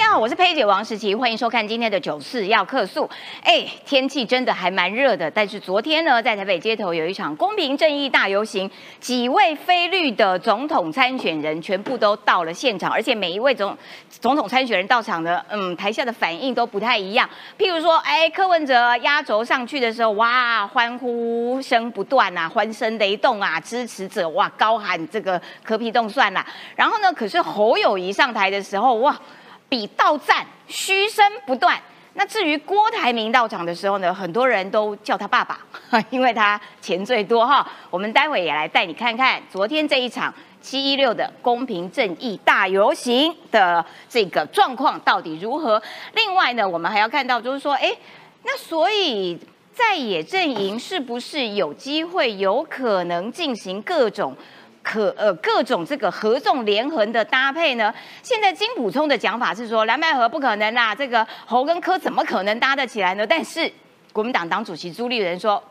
大家好，我是佩姐王时琪，欢迎收看今天的九四要客诉。哎，天气真的还蛮热的，但是昨天呢，在台北街头有一场公平正义大游行，几位非绿的总统参选人全部都到了现场，而且每一位总总统参选人到场的，嗯，台下的反应都不太一样。譬如说，哎，柯文哲压轴上去的时候，哇，欢呼声不断啊，欢声雷动啊，支持者哇高喊这个柯皮动算啦。然后呢，可是侯友谊上台的时候，哇。比到赞，嘘声不断。那至于郭台铭到场的时候呢，很多人都叫他爸爸，因为他钱最多哈。我们待会也来带你看看昨天这一场七一六的公平正义大游行的这个状况到底如何。另外呢，我们还要看到就是说，哎，那所以在野阵营是不是有机会、有可能进行各种？可呃各种这个合纵连横的搭配呢？现在金补充的讲法是说蓝白合不可能啦，这个侯跟柯怎么可能搭得起来呢？但是国民党党主席朱立伦说，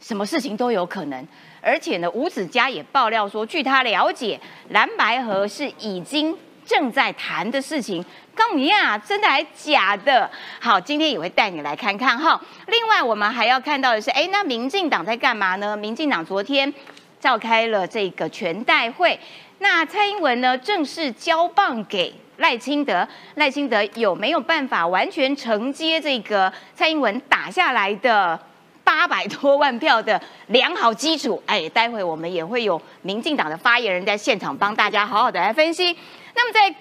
什么事情都有可能，而且呢吴子嘉也爆料说，据他了解，蓝白合是已经正在谈的事情。告你啊，真的还假的？好，今天也会带你来看看哈。另外我们还要看到的是，哎，那民进党在干嘛呢？民进党昨天。召开了这个全代会，那蔡英文呢正式交棒给赖清德，赖清德有没有办法完全承接这个蔡英文打下来的八百多万票的良好基础？哎，待会我们也会有民进党的发言人在现场帮大家好好的来分析。那么在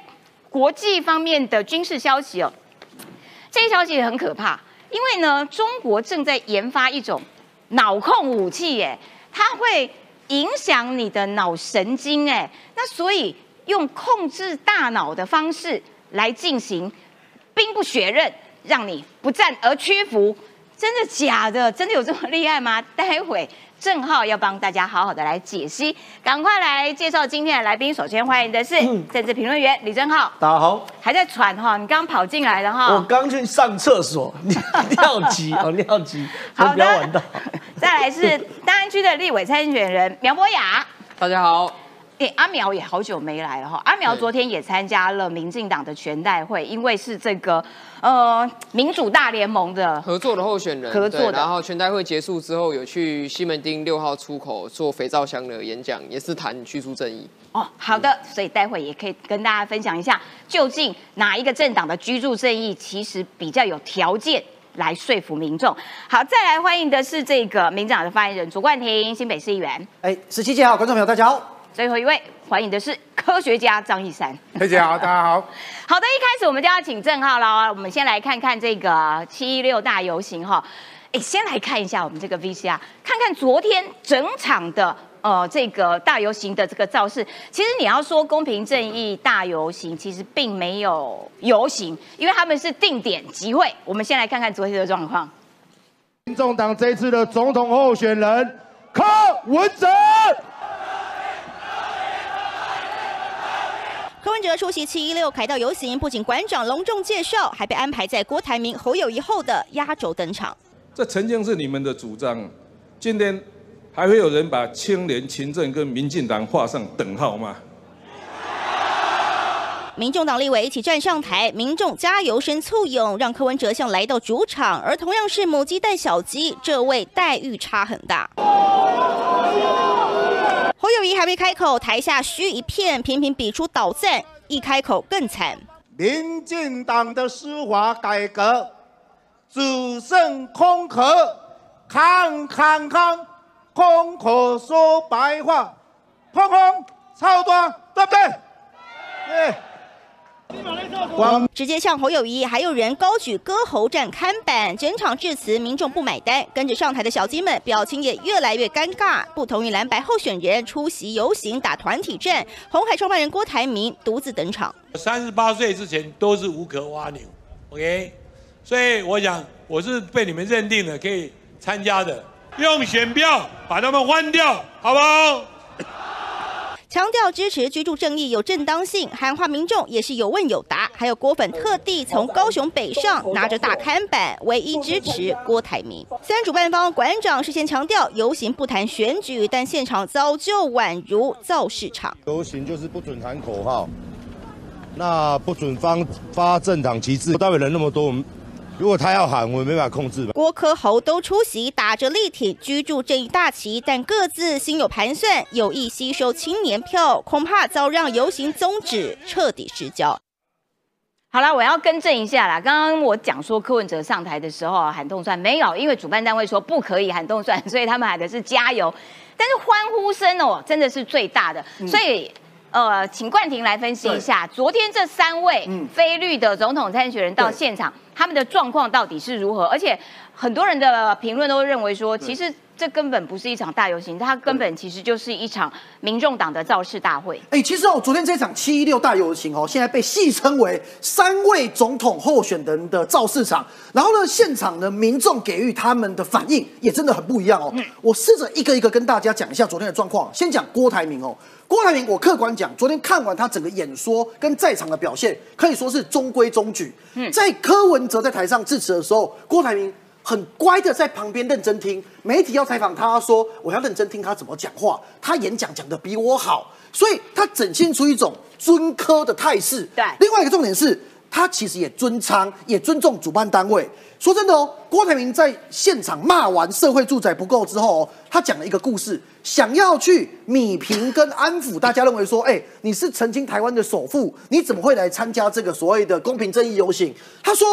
国际方面的军事消息哦，这一消息也很可怕，因为呢，中国正在研发一种脑控武器，耶，它会。影响你的脑神经，哎，那所以用控制大脑的方式来进行兵不血刃，让你不战而屈服，真的假的？真的有这么厉害吗？待会正浩要帮大家好好的来解析，赶快来介绍今天的来宾。首先欢迎的是政治评论员李正浩，大家好，还在喘哈？你刚跑进来的哈？我刚去上厕所，尿急哦，尿急，好的。再来是 大安区的立委参选人苗博雅，大家好。哎，阿苗也好久没来了哈。阿苗昨天也参加了民进党的全代会，因为是这个呃民主大联盟的合作的候选人，合作的。然后全代会结束之后，有去西门町六号出口做肥皂箱的演讲，也是谈居住正义。哦，好的，所以待会也可以跟大家分享一下，究竟哪一个政党的居住正义其实比较有条件。来说服民众。好，再来欢迎的是这个民党的发言人卓冠廷，新北市议员。哎，十七届好，观众朋友大家好。最后一位欢迎的是科学家张义山。佩姐好，大家好。好的，一开始我们就要请郑浩了。我们先来看看这个七一六大游行哈。哎，先来看一下我们这个 VCR，看看昨天整场的。呃，这个大游行的这个造势，其实你要说公平正义大游行，其实并没有游行，因为他们是定点集会。我们先来看看昨天的状况。民众党这次的总统候选人柯文哲，柯文哲出席七一六凯道游行，不仅馆长隆重介绍，还被安排在郭台铭、侯友谊后的压轴登场。这曾经是你们的主张，今天。还会有人把青年勤政跟民进党画上等号吗？民众党立委一起站上台，民众加油声簇拥，让柯文哲像来到主场。而同样是母鸡带小鸡，这位待遇差很大。侯友谊还没开口，台下嘘一片，频频比出倒赞，一开口更惨。民进党的司法改革只剩空壳，康康康。空口说白话，空空超多，对不对？对。直接向侯友谊，还有人高举歌喉战看板，整场致辞，民众不买单，跟着上台的小鸡们表情也越来越尴尬。不同于蓝白候选人出席游行打团体战，红海创办人郭台铭独自登场。三十八岁之前都是无壳蜗牛，OK？所以我想我是被你们认定了可以参加的。用选票把他们换掉，好不好？强调支持居住正义有正当性，喊话民众也是有问有答。还有郭粉特地从高雄北上，拿着大看板，唯一支持郭台铭。虽然主办方馆长事先强调游行不谈选举，但现场早就宛如造市场。游行就是不准喊口号，那不准发发政党旗帜，代表人那么多，我们如果他要喊，我们没法控制吧。郭科侯都出席，打着力挺居住正义大旗，但各自心有盘算，有意吸收青年票，恐怕遭让游行宗旨彻底失焦。好了，我要更正一下啦。刚刚我讲说柯文哲上台的时候喊动算，没有，因为主办单位说不可以喊动算，所以他们喊的是加油。但是欢呼声哦，真的是最大的，所以。呃，请冠廷来分析一下，昨天这三位非绿的总统参选人到现场，他们的状况到底是如何？而且很多人的评论都认为说，其实。这根本不是一场大游行，它根本其实就是一场民众党的造势大会。哎，其实哦，昨天这场七一六大游行哦，现在被戏称为三位总统候选人的造势场。然后呢，现场的民众给予他们的反应也真的很不一样哦。我试着一个一个跟大家讲一下昨天的状况。先讲郭台铭哦，郭台铭，我客观讲，昨天看完他整个演说跟在场的表现，可以说是中规中矩。嗯在柯文哲在台上致辞的时候，郭台铭。很乖的在旁边认真听，媒体要采访他说我要认真听他怎么讲话，他演讲讲的比我好，所以他展现出一种尊科的态势。对，另外一个重点是他其实也尊仓，也尊重主办单位。说真的哦，郭台铭在现场骂完社会住宅不够之后，他讲了一个故事，想要去米平跟安抚大家，认为说，哎，你是曾经台湾的首富，你怎么会来参加这个所谓的公平正义游行？他说。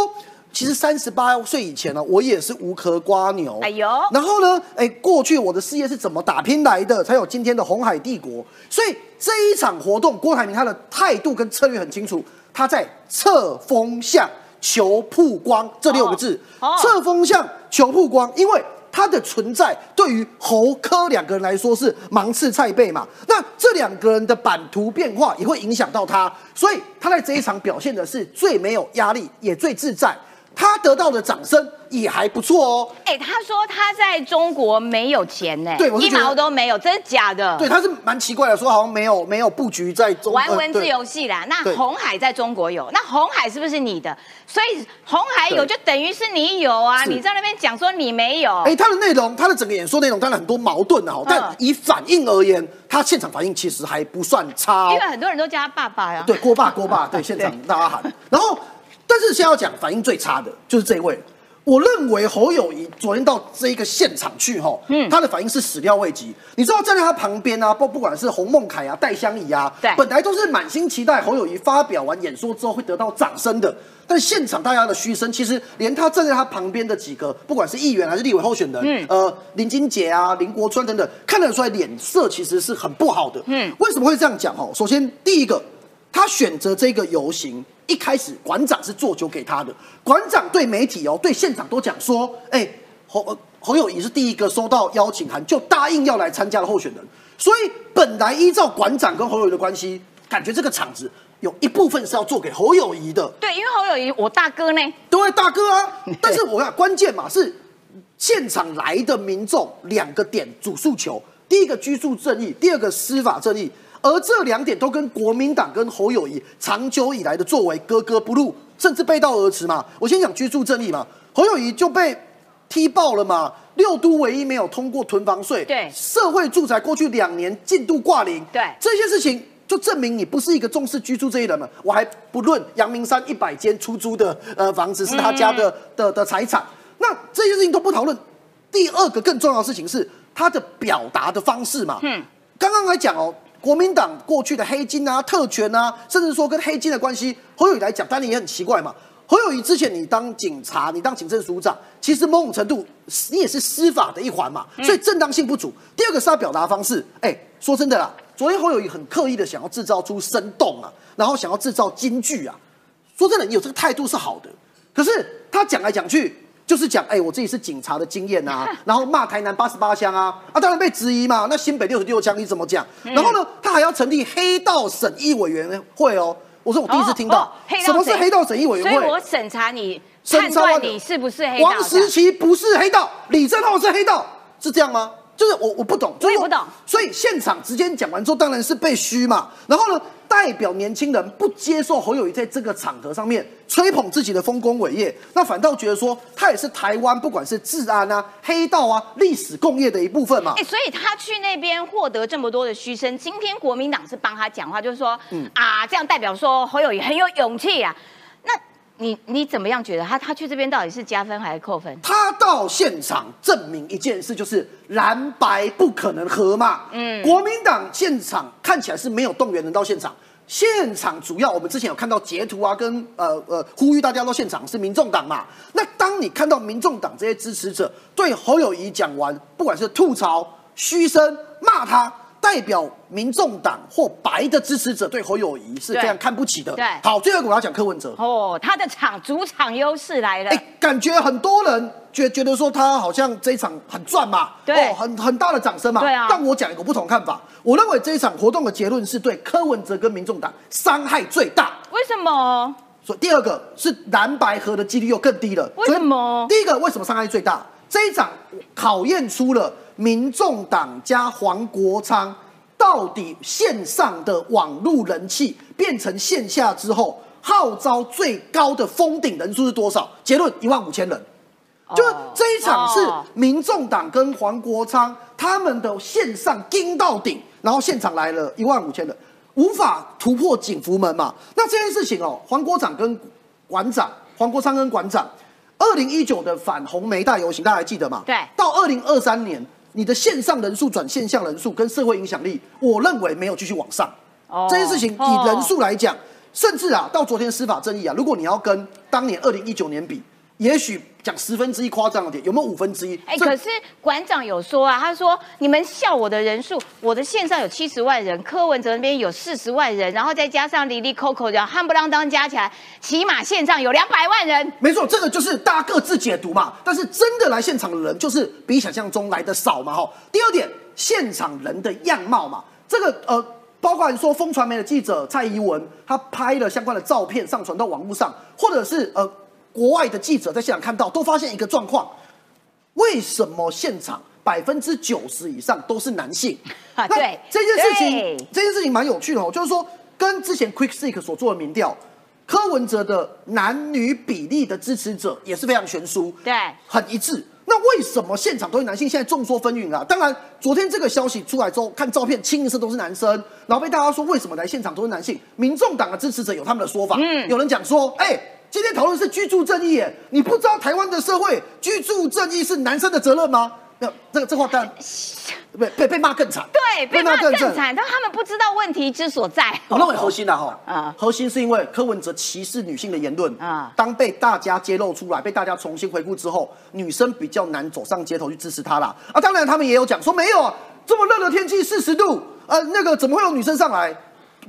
其实三十八岁以前呢，我也是无壳瓜牛。哎呦，然后呢，哎，过去我的事业是怎么打拼来的，才有今天的红海帝国。所以这一场活动，郭台铭他的态度跟策略很清楚，他在测风向、求曝光这六个字。测风向、求曝光，因为他的存在对于侯科两个人来说是芒刺菜背嘛。那这两个人的版图变化也会影响到他，所以他在这一场表现的是最没有压力，也最自在。他得到的掌声也还不错哦。哎，他说他在中国没有钱呢，对，一毛都没有，真的假的？对，他是蛮奇怪的，说好像没有没有布局在中玩文字游戏啦。那红海在中国有，那红海是不是你的？所以红海有就等于是你有啊？你在那边讲说你没有？哎，他的内容，他的整个演说内容当然很多矛盾的哈，但以反应而言，他现场反应其实还不算差。因为很多人都叫他爸爸呀。对，郭爸郭爸，对，现场大家喊，然后。但是先要讲反应最差的就是这位，我认为侯友谊昨天到这一个现场去哈，嗯，他的反应是始料未及。你知道站在他旁边啊，不不管是洪孟凯啊、戴香怡啊，对，本来都是满心期待侯友谊发表完演说之后会得到掌声的。但现场大家的嘘声，其实连他站在他旁边的几个，不管是议员还是立委候选人，嗯，呃，林金杰啊、林国川等等，看得出来脸色其实是很不好的。嗯，为什么会这样讲？哈，首先第一个，他选择这个游行。一开始馆长是做酒给他的，馆长对媒体哦，对现场都讲说，哎，侯侯友谊是第一个收到邀请函就答应要来参加的候选人，所以本来依照馆长跟侯友谊的关系，感觉这个场子有一部分是要做给侯友谊的。对，因为侯友谊我大哥呢，对，大哥啊。但是我看关键嘛是现场来的民众两个点主诉求，第一个居住正义，第二个司法正义。而这两点都跟国民党跟侯友谊长久以来的作为格格不入，甚至背道而驰嘛。我先讲居住正义嘛，侯友谊就被踢爆了嘛。六都唯一没有通过囤房税，对社会住宅过去两年进度挂零，对这些事情就证明你不是一个重视居住这一人嘛。我还不论阳明山一百间出租的呃房子是他家的的的财产，那这些事情都不讨论。第二个更重要的事情是他的表达的方式嘛。嗯，刚刚来讲哦。国民党过去的黑金啊、特权啊，甚至说跟黑金的关系，侯友谊来讲，当然也很奇怪嘛。侯友谊之前你当警察，你当警政署长，其实某种程度你也是司法的一环嘛，所以正当性不足。第二个是他表达方式，哎，说真的啦，昨天侯友谊很刻意的想要制造出生动啊，然后想要制造金句啊。说真的，你有这个态度是好的，可是他讲来讲去。就是讲，哎，我自己是警察的经验啊，然后骂台南八十八枪啊，啊，当然被质疑嘛。那新北六十六枪你怎么讲？然后呢，他还要成立黑道审议委员会哦。我说我第一次听到，什么是黑道审议委员会？所以我审查你，判断你是不是黑道。王石奇不是黑道，李正浩是黑道，是这样吗？就是我我不懂，我也不懂。所以现场直接讲完之后，当然是被虚嘛。然后呢，代表年轻人不接受侯友谊在这个场合上面吹捧自己的丰功伟业，那反倒觉得说他也是台湾不管是治安啊、黑道啊、历史共业的一部分嘛。哎，所以他去那边获得这么多的嘘声，今天国民党是帮他讲话，就是说，嗯啊，这样代表说侯友谊很有勇气啊。那你你怎么样觉得他他去这边到底是加分还是扣分？他到现场证明一件事，就是蓝白不可能合嘛。嗯，国民党现场看起来是没有动员人到现场，现场主要我们之前有看到截图啊，跟呃呃呼吁大家到现场是民众党嘛。那当你看到民众党这些支持者对侯友谊讲完，不管是吐槽、嘘声、骂他。代表民众党或白的支持者对侯友谊是非常看不起的。对，好，最后我要讲柯文哲。哦，他的场主场优势来了。哎，感觉很多人觉觉得说他好像这一场很赚嘛，对，很很大的掌声嘛。对啊。但我讲一个不同看法，我认为这一场活动的结论是对柯文哲跟民众党伤害最大。为什么？所以第二个是蓝白合的几率又更低了。为什么？第一个为什么伤害最大？这一场考验出了民众党加黄国昌。到底线上的网络人气变成线下之后，号召最高的封顶人数是多少？结论一万五千人。就是这一场是民众党跟黄国昌他们的线上盯到顶，然后现场来了一万五千人，无法突破警服门嘛？那这件事情哦，黄国长跟馆长，黄国昌跟馆长，二零一九的反红梅大游行，大家还记得吗？对。到二零二三年。你的线上人数转线下人数跟社会影响力，我认为没有继续往上。这件事情以人数来讲，甚至啊，到昨天司法正义啊，如果你要跟当年二零一九年比。也许讲十分之一夸张了点，有没有五分之一？哎，可是馆长有说啊，他说你们笑我的人数，我的线上有七十万人，柯文哲那边有四十万人，然后再加上李丽 Coco 这样夯不啷当加起来，起码线上有两百万人。没错，这个就是大家各自解读嘛。但是真的来现场的人，就是比想象中来的少嘛。哈。第二点，现场人的样貌嘛，这个呃，包括说风传媒的记者蔡宜文，他拍了相关的照片上传到网络上，或者是呃。国外的记者在现场看到，都发现一个状况：为什么现场百分之九十以上都是男性？啊，对，这件事情，这件事情蛮有趣的哦。就是说，跟之前 Quick Seek 所做的民调，柯文哲的男女比例的支持者也是非常悬殊，对，很一致。那为什么现场都是男性？现在众说纷纭啊。当然，昨天这个消息出来之后，看照片清一色都是男生，然后被大家说为什么来现场都是男性？民众党的支持者有他们的说法，嗯，有人讲说，哎。今天讨论是居住正义，耶，你不知道台湾的社会居住正义是男生的责任吗？那这个这话当然被被被骂更惨，对，被骂更惨。但他们不知道问题之所在。我认为 核心的哈，啊，核心是因为柯文哲歧视女性的言论啊，当被大家揭露出来，被大家重新回顾之后，女生比较难走上街头去支持他啦。啊，当然他们也有讲说没有啊，这么热的天气四十度，呃，那个怎么会有女生上来？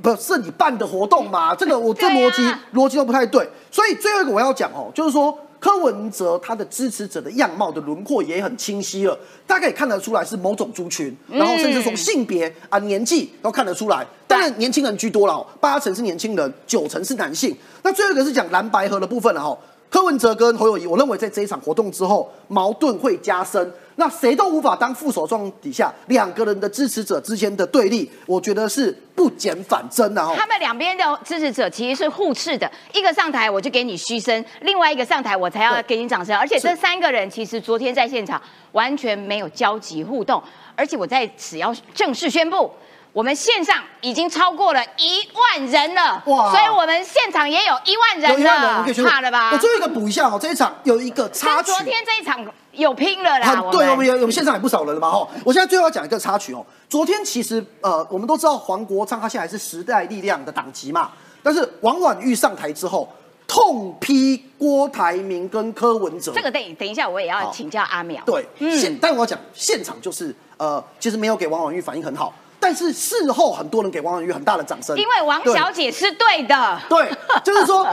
不是你办的活动嘛？这个我这逻辑逻辑都不太对，所以最后一个我要讲哦，就是说柯文哲他的支持者的样貌的轮廓也很清晰了，大概也看得出来是某种族群，然后甚至从性别啊年纪都看得出来，当然年轻人居多了，八成是年轻人，九成是男性。那最后一个是讲蓝白河的部分了哈。柯文哲跟侯友谊，我认为在这一场活动之后，矛盾会加深。那谁都无法当副手状底下，两个人的支持者之间的对立，我觉得是不减反增的哈。他们两边的支持者其实是互斥的，一个上台我就给你嘘声，另外一个上台我才要给你掌声。而且这三个人其实昨天在现场完全没有交集互动，而且我在此要正式宣布。我们线上已经超过了一万人了，哇！所以我们现场也有一万人了，怕了吧？我最后一个补一下哦，这一场有一个插曲，昨天这一场有拼了啦。对，我们有我们现场也不少人了嘛哈。我现在最后要讲一个插曲哦，昨天其实呃，我们都知道黄国昌他现在是时代力量的党籍嘛，但是王婉玉上台之后痛批郭台铭跟柯文哲，这个等等一下我也要请教阿淼。对，现但我要讲现场就是呃，其实没有给王婉玉反应很好。但是事后很多人给王婉瑜很大的掌声，因为王小姐是对的。对，就是说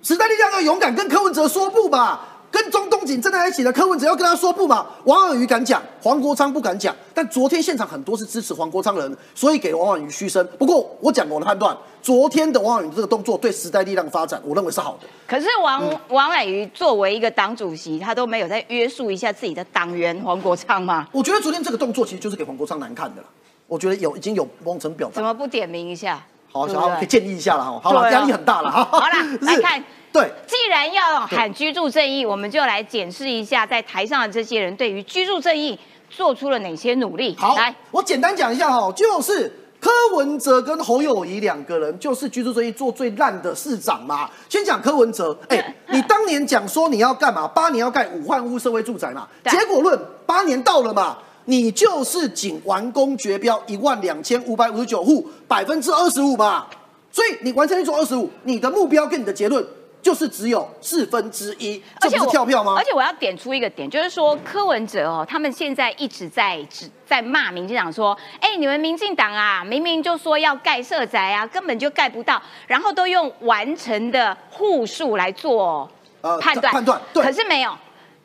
时代力量要勇敢跟柯文哲说不吧。跟中东锦站在一起的柯文哲要跟他说不嘛？王婉瑜敢讲，黄国昌不敢讲。但昨天现场很多是支持黄国昌的人，所以给王婉瑜嘘声。不过我讲我的判断，昨天的王婉瑜这个动作对时代力量发展，我认为是好的。可是王、王婉瑜作为一个党主席，他都没有在约束一下自己的党员黄国昌吗？我觉得昨天这个动作其实就是给黄国昌难看的了。我觉得有已经有某种程表达。怎么不点名一下？好，小豪可以建议一下了哈。好了，压力很大了哈。好啦，是来看。对，既然要喊居住正义，我们就来检视一下在台上的这些人对于居住正义做出了哪些努力。好，来，我简单讲一下哈，就是柯文哲跟侯友谊两个人，就是居住正义做最烂的市长嘛。先讲柯文哲，哎、你当年讲说你要干嘛？八年要盖五万户社会住宅嘛，对结果论八年到了嘛。你就是仅完工绝标一万两千五百五十九户，百分之二十五嘛，所以你完成率做二十五，你的目标跟你的结论就是只有四分之一，这不是跳票吗而？且我要点出一个点，就是说柯文哲哦，他们现在一直在指在骂民进党说，哎，你们民进党啊，明明就说要盖社宅啊，根本就盖不到，然后都用完成的户数来做呃判断，判断对可是没有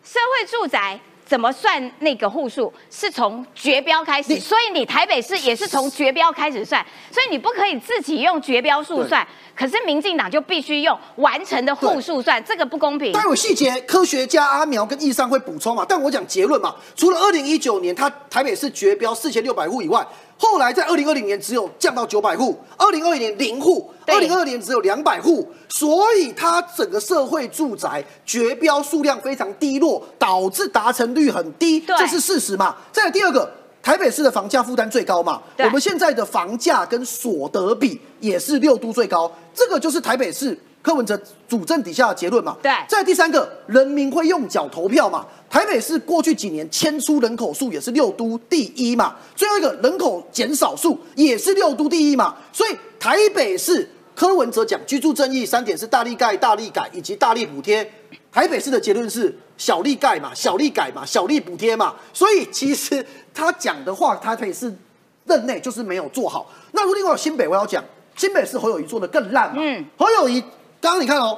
社会住宅。怎么算那个户数？是从绝标开始，所以你台北市也是从绝标开始算，所以你不可以自己用绝标数算，可是民进党就必须用完成的户数算，这个不公平。待会细节，科学家阿苗跟易尚会补充嘛。但我讲结论嘛，除了二零一九年他台北市绝标四千六百户以外，后来在二零二零年只有降到九百户，二零二一年零户，对二零二年只有两百户，所以它整个社会住宅绝标数量非常低落，导致达成率很低，对这是事实嘛。再来第二个。台北市的房价负担最高嘛，我们现在的房价跟所得比也是六度最高，这个就是台北市柯文哲主政底下的结论嘛。对再来第三个，人民会用脚投票嘛？台北市过去几年迁出人口数也是六都第一嘛。最后一个人口减少数也是六都第一嘛。所以台北市柯文哲讲居住正义三点是大力盖、大力改以及大力补贴。台北市的结论是小力盖嘛、小力改嘛、小力补贴嘛。所以其实他讲的话，台北市任内就是没有做好。那如果另外有新北，我要讲新北市侯友谊做的更烂嘛。嗯侯友谊刚刚你看哦，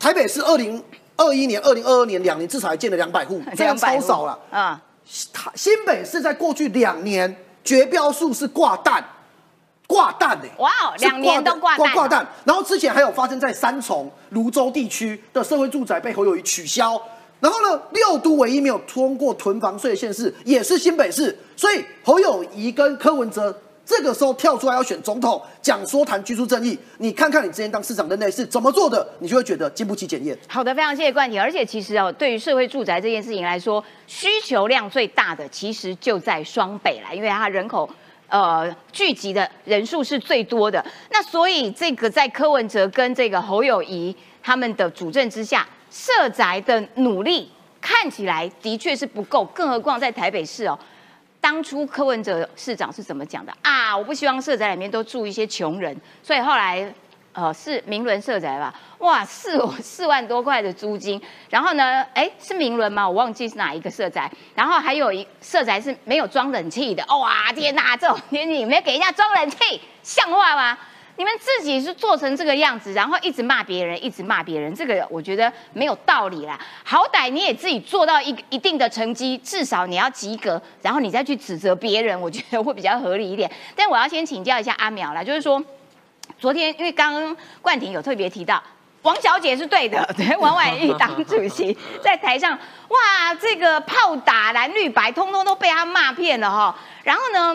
台北市二零二一年、二零二二年两年至少还建了两百户，这样超少了。啊、台新北市在过去两年绝标数是挂蛋，挂蛋呢、哇哦是两年都挂蛋挂挂蛋。然后之前还有发生在三重、泸州地区的社会住宅被侯友谊取消。然后呢，六都唯一没有通过囤房税的县市也是新北市，所以侯友谊跟柯文哲这个时候跳出来要选总统，讲说谈居住正义，你看看你之前当市长的内是怎么做的，你就会觉得经不起检验。好的，非常谢谢冠廷。而且其实哦，对于社会住宅这件事情来说，需求量最大的其实就在双北啦，因为它人口。呃，聚集的人数是最多的，那所以这个在柯文哲跟这个侯友谊他们的主政之下，社宅的努力看起来的确是不够，更何况在台北市哦，当初柯文哲市长是怎么讲的啊？我不希望社宅里面都住一些穷人，所以后来呃是明伦社宅吧，哇四四万多块的租金，然后呢，哎是明伦吗？我忘记是哪一个社宅，然后还有一社宅是没有装冷气的，哇天哪，这种天气你们给人家装冷气，像话吗？你们自己是做成这个样子，然后一直骂别人，一直骂别人，这个我觉得没有道理啦。好歹你也自己做到一一定的成绩，至少你要及格，然后你再去指责别人，我觉得会比较合理一点。但我要先请教一下阿苗啦，就是说，昨天因为刚刚冠廷有特别提到。王小姐是对的，对，王婉玉党主席在台上，哇，这个炮打蓝绿白，通通都被他骂骗了哈。然后呢，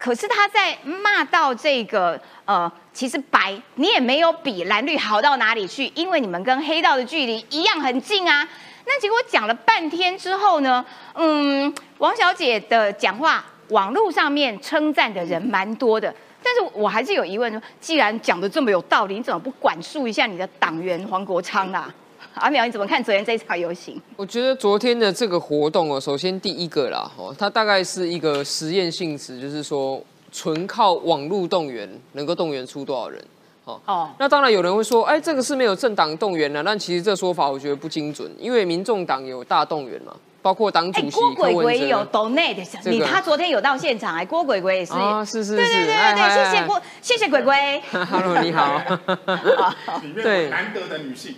可是他在骂到这个呃，其实白你也没有比蓝绿好到哪里去，因为你们跟黑道的距离一样很近啊。那结果讲了半天之后呢，嗯，王小姐的讲话，网络上面称赞的人蛮多的。但是我还是有疑问说，既然讲的这么有道理，你怎么不管束一下你的党员黄国昌啊？阿苗，你怎么看昨天这场游行？我觉得昨天的这个活动哦，首先第一个啦，哦，它大概是一个实验性质，就是说纯靠网络动员能够动员出多少人。哦，哦，那当然有人会说，哎，这个是没有政党动员的，但其实这说法我觉得不精准，因为民众党有大动员嘛，包括党哎，主席郭鬼鬼有 donate，这个。你他昨天有到现场哎，郭鬼鬼也是，啊，是是是，对对谢谢郭，谢谢鬼鬼。Hello，你好。对。难得的女性，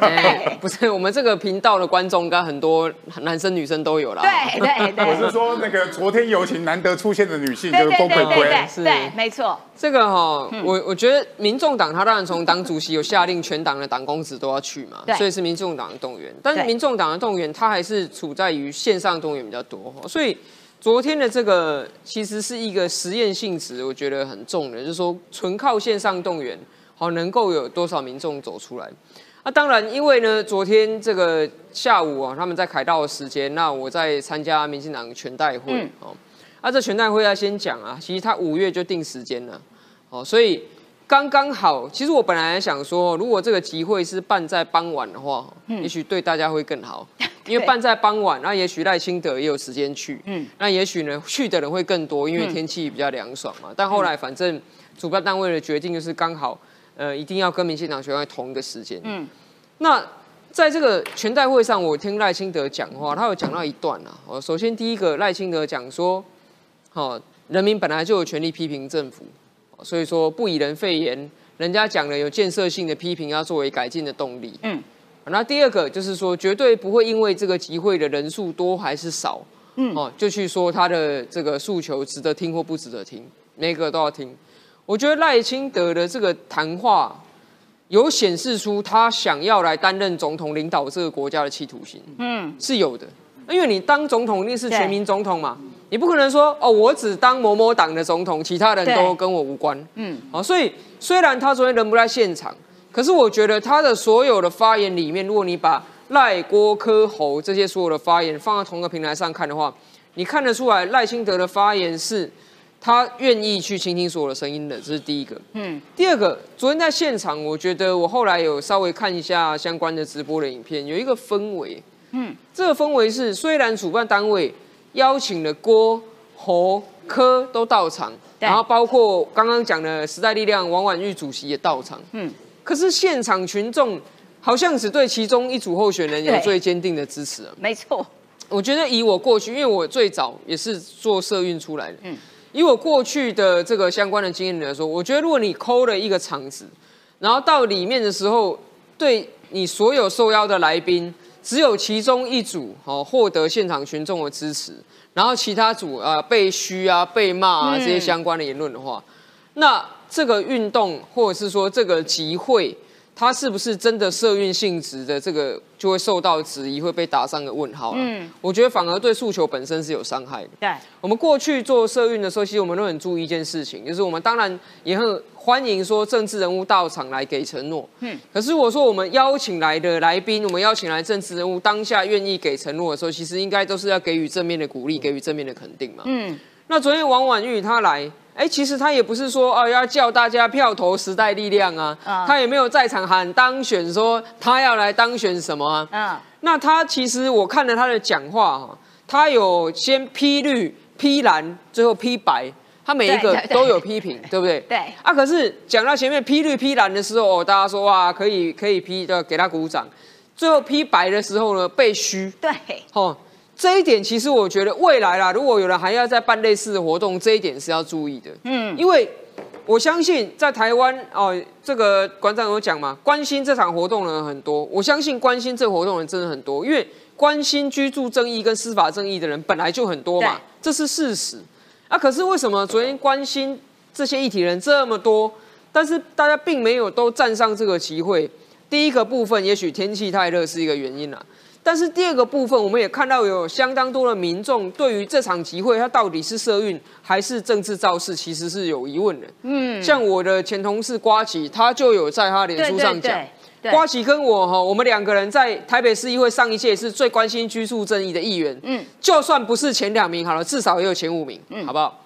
哎，不是，我们这个频道的观众，应该很多男生女生都有啦。对对对，我是说那个昨天有请难得出现的女性就是郭鬼。鬼，是。对，没错，这个哈、嗯。我我觉得民众党他当然从党主席有下令全党的党公子都要去嘛对，所以是民众党的动员。但是民众党的动员，他还是处在于线上动员比较多，所以昨天的这个其实是一个实验性质，我觉得很重的，就是说纯靠线上动员，好能够有多少民众走出来。那、当然，因为呢，昨天这个下午啊，他们在凯道的时间，那我在参加民进党全代会、嗯哦。啊，这全代会要先讲啊，其实他五月就定时间了，哦，所以刚刚好。其实我本来想说，如果这个集会是办在傍晚的话，嗯也许对大家会更好，因为办在傍晚，那也许赖清德也有时间去，嗯那也许呢去的人会更多，因为天气比较凉爽嘛。但后来反正主办单位的决定就是刚好，呃，一定要跟民进党学会同一个时间，嗯那在这个全代会上，我听赖清德讲话，他有讲到一段啊。哦，首先第一个，赖清德讲说，哦，人民本来就有权利批评政府，哦所以说不以人废言，人家讲了有建设性的批评，要作为改进的动力。嗯，那第二个就是说，绝对不会因为这个集会的人数多还是少，嗯哦，就去说他的这个诉求值得听或不值得听，每个都要听。我觉得赖清德的这个谈话有显示出他想要来担任总统，领导这个国家的企图心嗯，是有的。因为你当总统一定是全民总统嘛，你不可能说哦，我只当某某党的总统，其他人都跟我无关。嗯，好，所以虽然他昨天人不在现场，可是我觉得他的所有的发言里面，如果你把赖、郭、柯、侯这些所有的发言放在同一个平台上看的话，你看得出来赖清德的发言是他愿意去倾听所有的声音的，这是第一个。嗯，第二个，昨天在现场，我觉得我后来有稍微看一下相关的直播的影片，有一个氛围。嗯，这个氛围是虽然主办单位邀请了郭、侯、柯都到场，然后包括刚刚讲的时代力量王婉玉主席也到场，嗯，可是现场群众好像只对其中一组候选人有最坚定的支持啊。没错，我觉得以我过去，因为我最早也是做社运出来的，嗯。以我过去的这个相关的经验来说，我觉得如果你抠了一个场子，然后到里面的时候，对你所有受邀的来宾，只有其中一组哦获得现场群众的支持，然后其他组啊、被嘘啊、被骂啊嗯。这些相关的言论的话，那这个运动或者是说这个集会，它是不是真的社运性质的，这个就会受到质疑，会被打上个问号了。嗯我觉得反而对诉求本身是有伤害的。对，我们过去做社运的时候，其实我们都很注意一件事情，就是我们当然也很欢迎说政治人物到场来给承诺。嗯嗯，可是我说我们邀请来的来宾，我们邀请来政治人物当下愿意给承诺的时候，其实应该都是要给予正面的鼓励，给予正面的肯定嘛。嗯那昨天王婉玉她来，哎、其实他也不是说哦要叫大家票投时代力量啊，啊她也没有在场喊当选说他要来当选什么啊。嗯，那他其实我看了他的讲话哈，他有先批绿、批蓝，最后批白，他每一个都有批评，对不对？对，啊，可是讲到前面批绿、批蓝的时候，哦，大家说哇可以可以批的，给他鼓掌。最后批白的时候呢，被嘘。对，哦，这一点其实我觉得未来啦，如果有人还要再办类似的活动，这一点是要注意的。嗯因为我相信在台湾哦，这个馆长有讲嘛，关心这场活动的人很多。我相信关心这个活动的人真的很多，因为关心居住正义跟司法正义的人本来就很多嘛，这是事实。啊，可是为什么昨天关心这些议题的人这么多，但是大家并没有都站上这个集会？第一个部分，也许天气太热是一个原因啦。但是第二个部分，我们也看到有相当多的民众对于这场集会，它到底是社运还是政治造势，其实是有疑问的。嗯，像我的前同事瓜吉，他就有在他脸书上讲对，瓜吉跟我哈，我们两个人在台北市议会上一届是最关心居住正义的议员，嗯就算不是前两名好了，至少也有前五名，嗯好不好？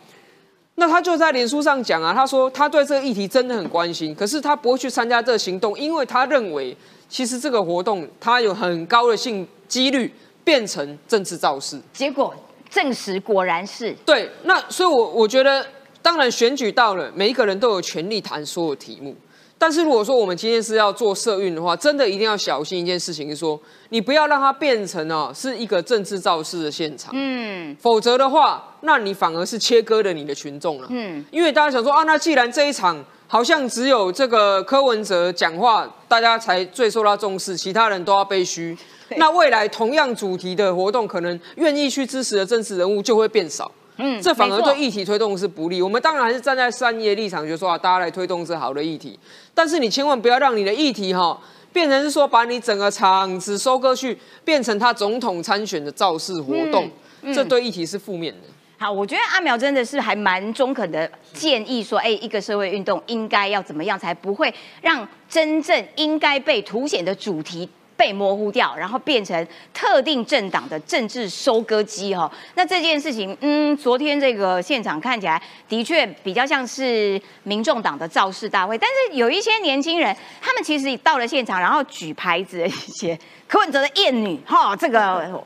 那他就在脸书上讲啊，他说他对这个议题真的很关心，可是他不会去参加这个行动，因为他认为其实这个活动它有很高的性几率变成政治造势。结果证实果然是，对，那所以我，我觉得，当然选举到了，每一个人都有权利谈所有题目，但是如果说我们今天是要做社运的话，真的一定要小心一件事情，是说你不要让它变成哦是一个政治造势的现场，嗯否则的话，那你反而是切割了你的群众了。嗯，因为大家想说啊，那既然这一场好像只有这个柯文哲讲话，大家才最受到重视，其他人都要被虚。那未来同样主题的活动，可能愿意去支持的政治人物就会变少。嗯这反而对议题推动是不利。我们当然还是站在善意的立场，就说啊，大家来推动这好的议题。但是你千万不要让你的议题哈、变成是说把你整个场子收割去，变成他总统参选的造势活动，嗯嗯这对议题是负面的。好，我觉得阿苗真的是还蛮中肯的建议说，哎，一个社会运动应该要怎么样才不会让真正应该被凸显的主题。被模糊掉，然后变成特定政党的政治收割机哈、那这件事情，嗯，昨天这个现场看起来的确比较像是民众党的造势大会，但是有一些年轻人，他们其实到了现场，然后举牌子的一些柯文哲的艳女哈、这个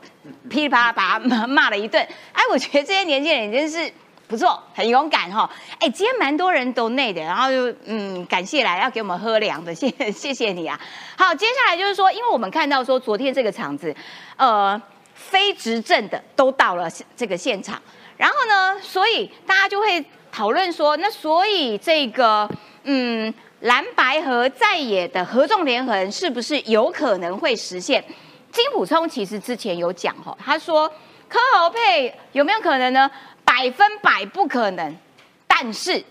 噼里啪啦把他骂骂了一顿。哎，我觉得这些年轻人真是不错，很勇敢哈。哎，今天蛮多人都内的，然后就嗯，感谢来要给我们喝凉的，谢 谢谢你啊。好，接下来就是说，因为我们看到说昨天这个场子，呃，非执政的都到了这个现场，然后呢，所以大家就会讨论说，那所以这个嗯。蓝白和在野的合纵连横是不是有可能会实现？金普聪其实之前有讲哈，他说柯侯配有没有可能呢？百分百不可能。但是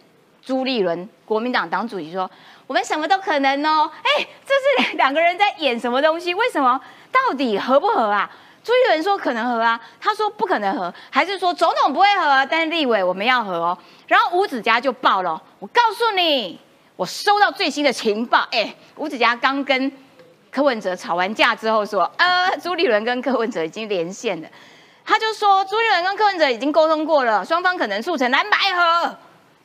朱立伦国民党党主席说，我们什么都可能哦。哎，这是两个人在演什么东西？为什么？到底合不合啊？朱立伦说可能合啊，他说不可能合，还是说总统不会合啊？但是立委我们要合哦。然后吴子嘉就爆了，我告诉你，我收到最新的情报，哎，吴子嘉刚跟柯文哲吵完架之后说，呃，朱立伦跟柯文哲已经连线了。他就说，朱立伦跟柯文哲已经沟通过了，双方可能促成蓝白合。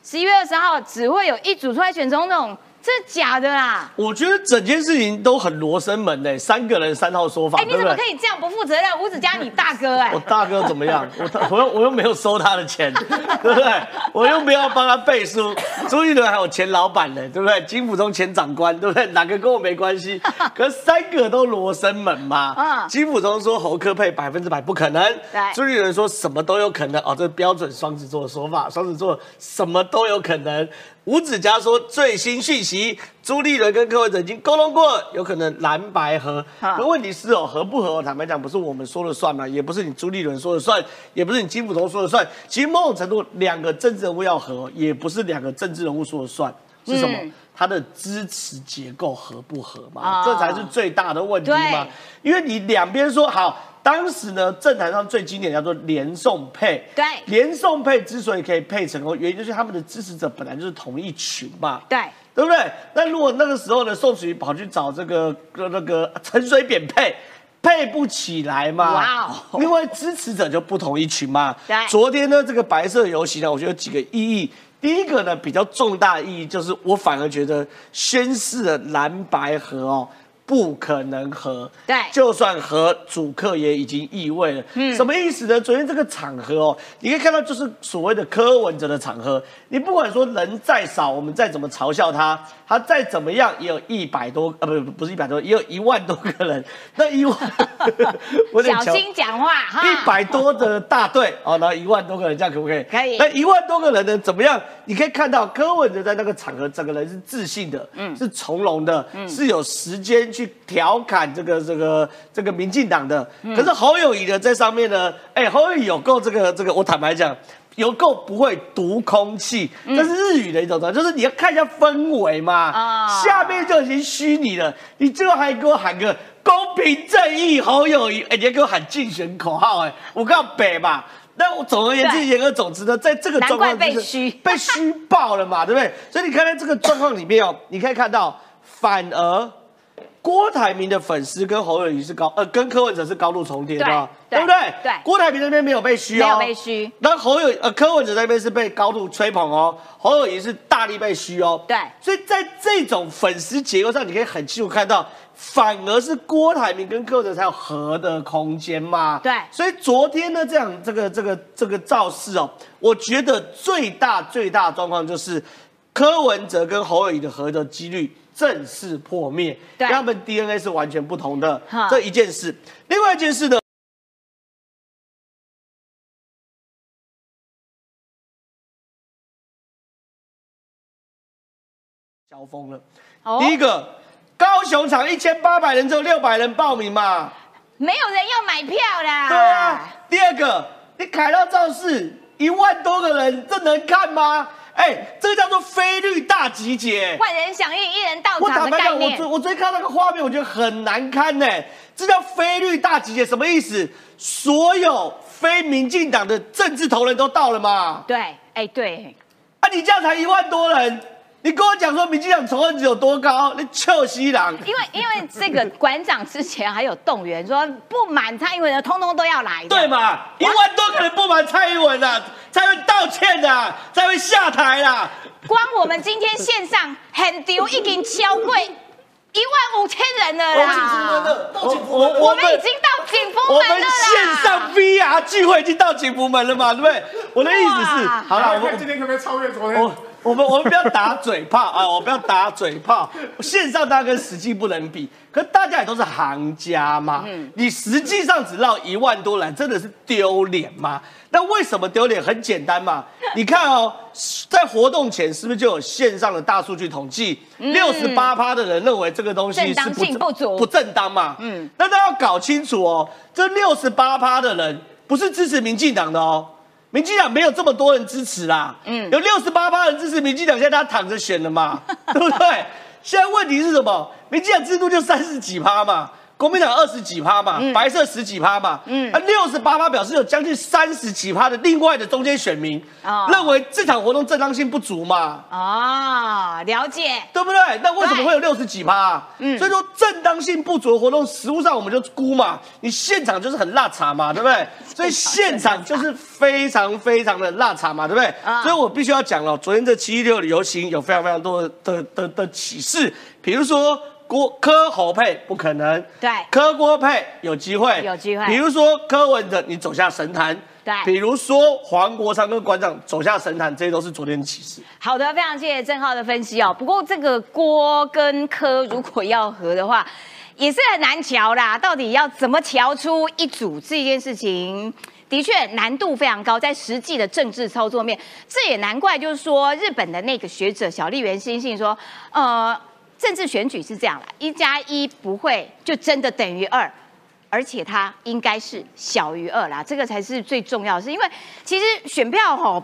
十一月二十号只会有一组出来选总统，这假的啦！我觉得整件事情都很罗生门呢，三个人三套说法，哎，你怎么？可以这样不负责任？吴子嘉，你大哥哎 我，大哥怎么样？我我又我又没有收他的钱，对不对？我又没有帮他背书。朱立伦还有前老板呢，对不对？金普中前长官，对不对？哪个跟我没关系？可是三个都罗生门嘛。嗯金普中说侯科配百分之百不可能，对朱立伦说什么都有可能。哦，这标准双子座的说法，双子座什么都有可能。吴子嘉说最新讯息，朱立伦跟柯文哲已经沟通过，有可能蓝白合。好可问题是哦，合不合？坦白讲，不是我们说了算嘛，也不是你朱立伦说了算，也不是你金溥聪说了算。其实某种程度，两个政治人物要合，也不是两个政治人物说了算，是什么？嗯他的支持结构合不合嘛？哦这才是最大的问题嘛。因为你两边说好，当时呢，政坛上最经典叫做连送配。对连宋配之所以可以配成功，原因就是他们的支持者本来就是同一群嘛。对，对不对？那如果那个时候呢，宋楚瑜跑去找这个呃那个陈水扁配，配不起来嘛？哇哦因为支持者就不同一群嘛。对昨天呢，这个白色游行呢，我觉得有几个意义。第一个呢，比较重大的意义就是，我反而觉得宣誓的蓝白合哦。不可能和，对就算和，主客也已经意味了。嗯什么意思呢？昨天这个场合哦，你可以看到，就是所谓的柯文哲的场合。你不管说人再少，我们再怎么嘲笑他，他再怎么样，也有一百多，呃，不不不是一百多，也有一万多个人。那一万，我小心讲话哈。一百多的大队哦，然后一万多个人，这样可不可以？可以那一万多个人呢，怎么样？你可以看到柯文哲在那个场合，整个人是自信的，嗯是从容的，嗯是有时间去调侃这个这个这个民进党的。嗯可是侯友谊的，在上面呢，哎，侯友谊有够这个这个，我坦白讲。有够不会读空气，这是日语的一种状态，就是你要看一下氛围嘛。嗯啊下面就已经虚拟了，你最后还给我喊个公平正义侯友谊，哎，你还给我喊竞选口号，哎，我告北嘛。那我总而言之，言而总之呢，在这个状况就是被虚被虚爆了嘛，对不对？所以你看在这个状况里面哦，你可以看到，反而郭台铭的粉丝跟侯友谊是高，呃，跟柯文哲是高度重叠的哦，对不对？对。郭台铭那边没有被虚哦，没有被虚，那侯友呃柯文哲那边是被高度吹捧哦，侯友谊是大力被虚哦。对。所以在这种粉丝结构上，你可以很清楚看到，反而是郭台铭跟柯文哲才有合的空间嘛。对。所以昨天呢，这样这个这个这个造势哦，我觉得最大最大的状况就是柯文哲跟侯友谊的合的几率正式破灭，他们 DNA 是完全不同的哈，这一件事。另外一件事呢？交锋了。哦第一个，高雄场一千八百人，只有六百人报名嘛。没有人要买票啦。对啊。第二个，你凯道造势一万多个人，这能看吗？哎，这个叫做菲律大集结。万人响应，一人到我场的坦白讲，我概念昨。我昨天看到那个画面，我觉得很难堪呢。这叫菲律大集结，什么意思？所有非民进党的政治头人都到了嘛？对，哎对，啊，你这样才一万多人，你跟我讲说民进党仇恨值有多高？你臭西郎！因为因为这个馆长之前还有动员说不满蔡英文的，通通都要来的。对嘛？一万多个人不满蔡英文啊，才会道歉啊，才会下台啦。光我们今天线上很丢已经超过一万五千人了啦。我我我们已经到景福我们门了啦。线上 VR 聚会已经到景福门了嘛，对不对？我的意思是，好了，我们今天可不可以超越昨天？我我们我们不要打嘴炮啊！我不要打嘴炮。线上大家跟实际不能比，可大家也都是行家嘛。你实际上只绕一万多人，真的是丢脸吗？那为什么丢脸？很简单嘛。你看哦，在活动前是不是就有线上的大数据统计？六十八趴的人认为这个东西是不足不正当嘛？嗯，那大家要搞清楚哦，这六十八趴的人不是支持民进党的哦。民进党没有这么多人支持啦，嗯，有六十八趴人支持民进党，现在他躺着选了嘛，对不对？现在问题是什么？民进党制度就三十几趴嘛，国民党二十几趴嘛，白色十几趴嘛，嗯，啊，六十八趴表示有将近三十几趴的另外的中间选民哦认为这场活动正当性不足嘛，哦，了解。对不对？那为什么会有六十几趴、啊？嗯所以说正当性不足的活动，实物上我们就估嘛，你现场就是很辣茶嘛，对不对？所以现场就是非常非常的辣茶嘛，对不对？啊所以我必须要讲了，昨天这七一六的游行有非常非常多的的的的启示，比如说郭柯侯配不可能，对柯郭配有机会，有机会比如说柯文哲你走下神坛，对比如说黄国昌跟馆长走下神坛，这些都是昨天的启示。好的，非常谢谢郑浩的分析哦。不过这个郭跟科如果要合的话，也是很难瞧啦。到底要怎么瞧出一组这件事情？的确难度非常高，在实际的政治操作面，这也难怪，就是说日本的那个学者小笠原欣信说，呃，政治选举是这样啦，一加一不会就真的等于二，而且它应该是小于二啦，这个才是最重要是，因为其实选票吼、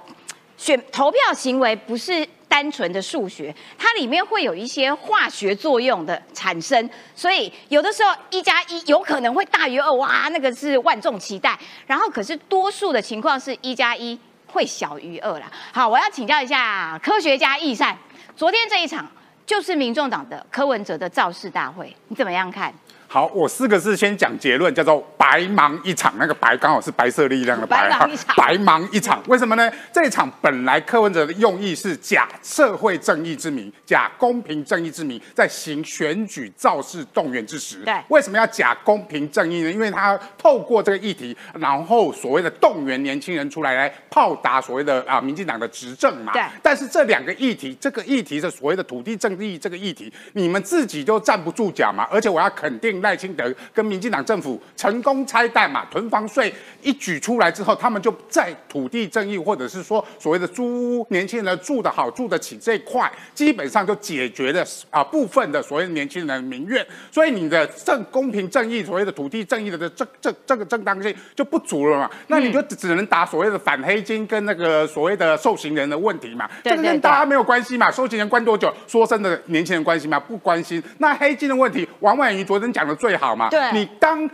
选投票行为不是单纯的数学，它里面会有一些化学作用的产生，所以有的时候一加一有可能会大于二，哇，那个是万众期待。然后可是多数的情况是一加一会小于二啦。好，我要请教一下科学家易善，昨天这一场就是民众党的柯文哲的造势大会，你怎么样看？好，我四个字先讲结论，叫做白忙一场。那个白刚好是白色力量的白，白忙一场白忙一场。为什么呢？这一场本来柯文哲的用意是假社会正义之名，假公平正义之名，在行选举造势动员之时，对为什么要假公平正义呢？因为他透过这个议题，然后所谓的动员年轻人出来来炮打所谓的啊民进党的执政嘛。对但是这两个议题，这个议题是所谓的土地正义这个议题，你们自己都站不住脚嘛。而且我要肯定赖清德跟民进党政府成功拆弹嘛，囤房税一举出来之后，他们就在土地正义或者是说所谓的租屋年轻人住得好、住得起这一块，基本上就解决了啊部分的所谓年轻人的民怨。所以你的正公平正义，所谓的土地正义的这这这个正当性就不足了嘛。那你就只能打所谓的反黑金跟那个所谓的受刑人的问题嘛。这个跟大家没有关系嘛，受刑人关多久，说真的，年轻人关心吗？不关心。那黑金的问题，王婉瑜昨天讲的最好嘛，对你当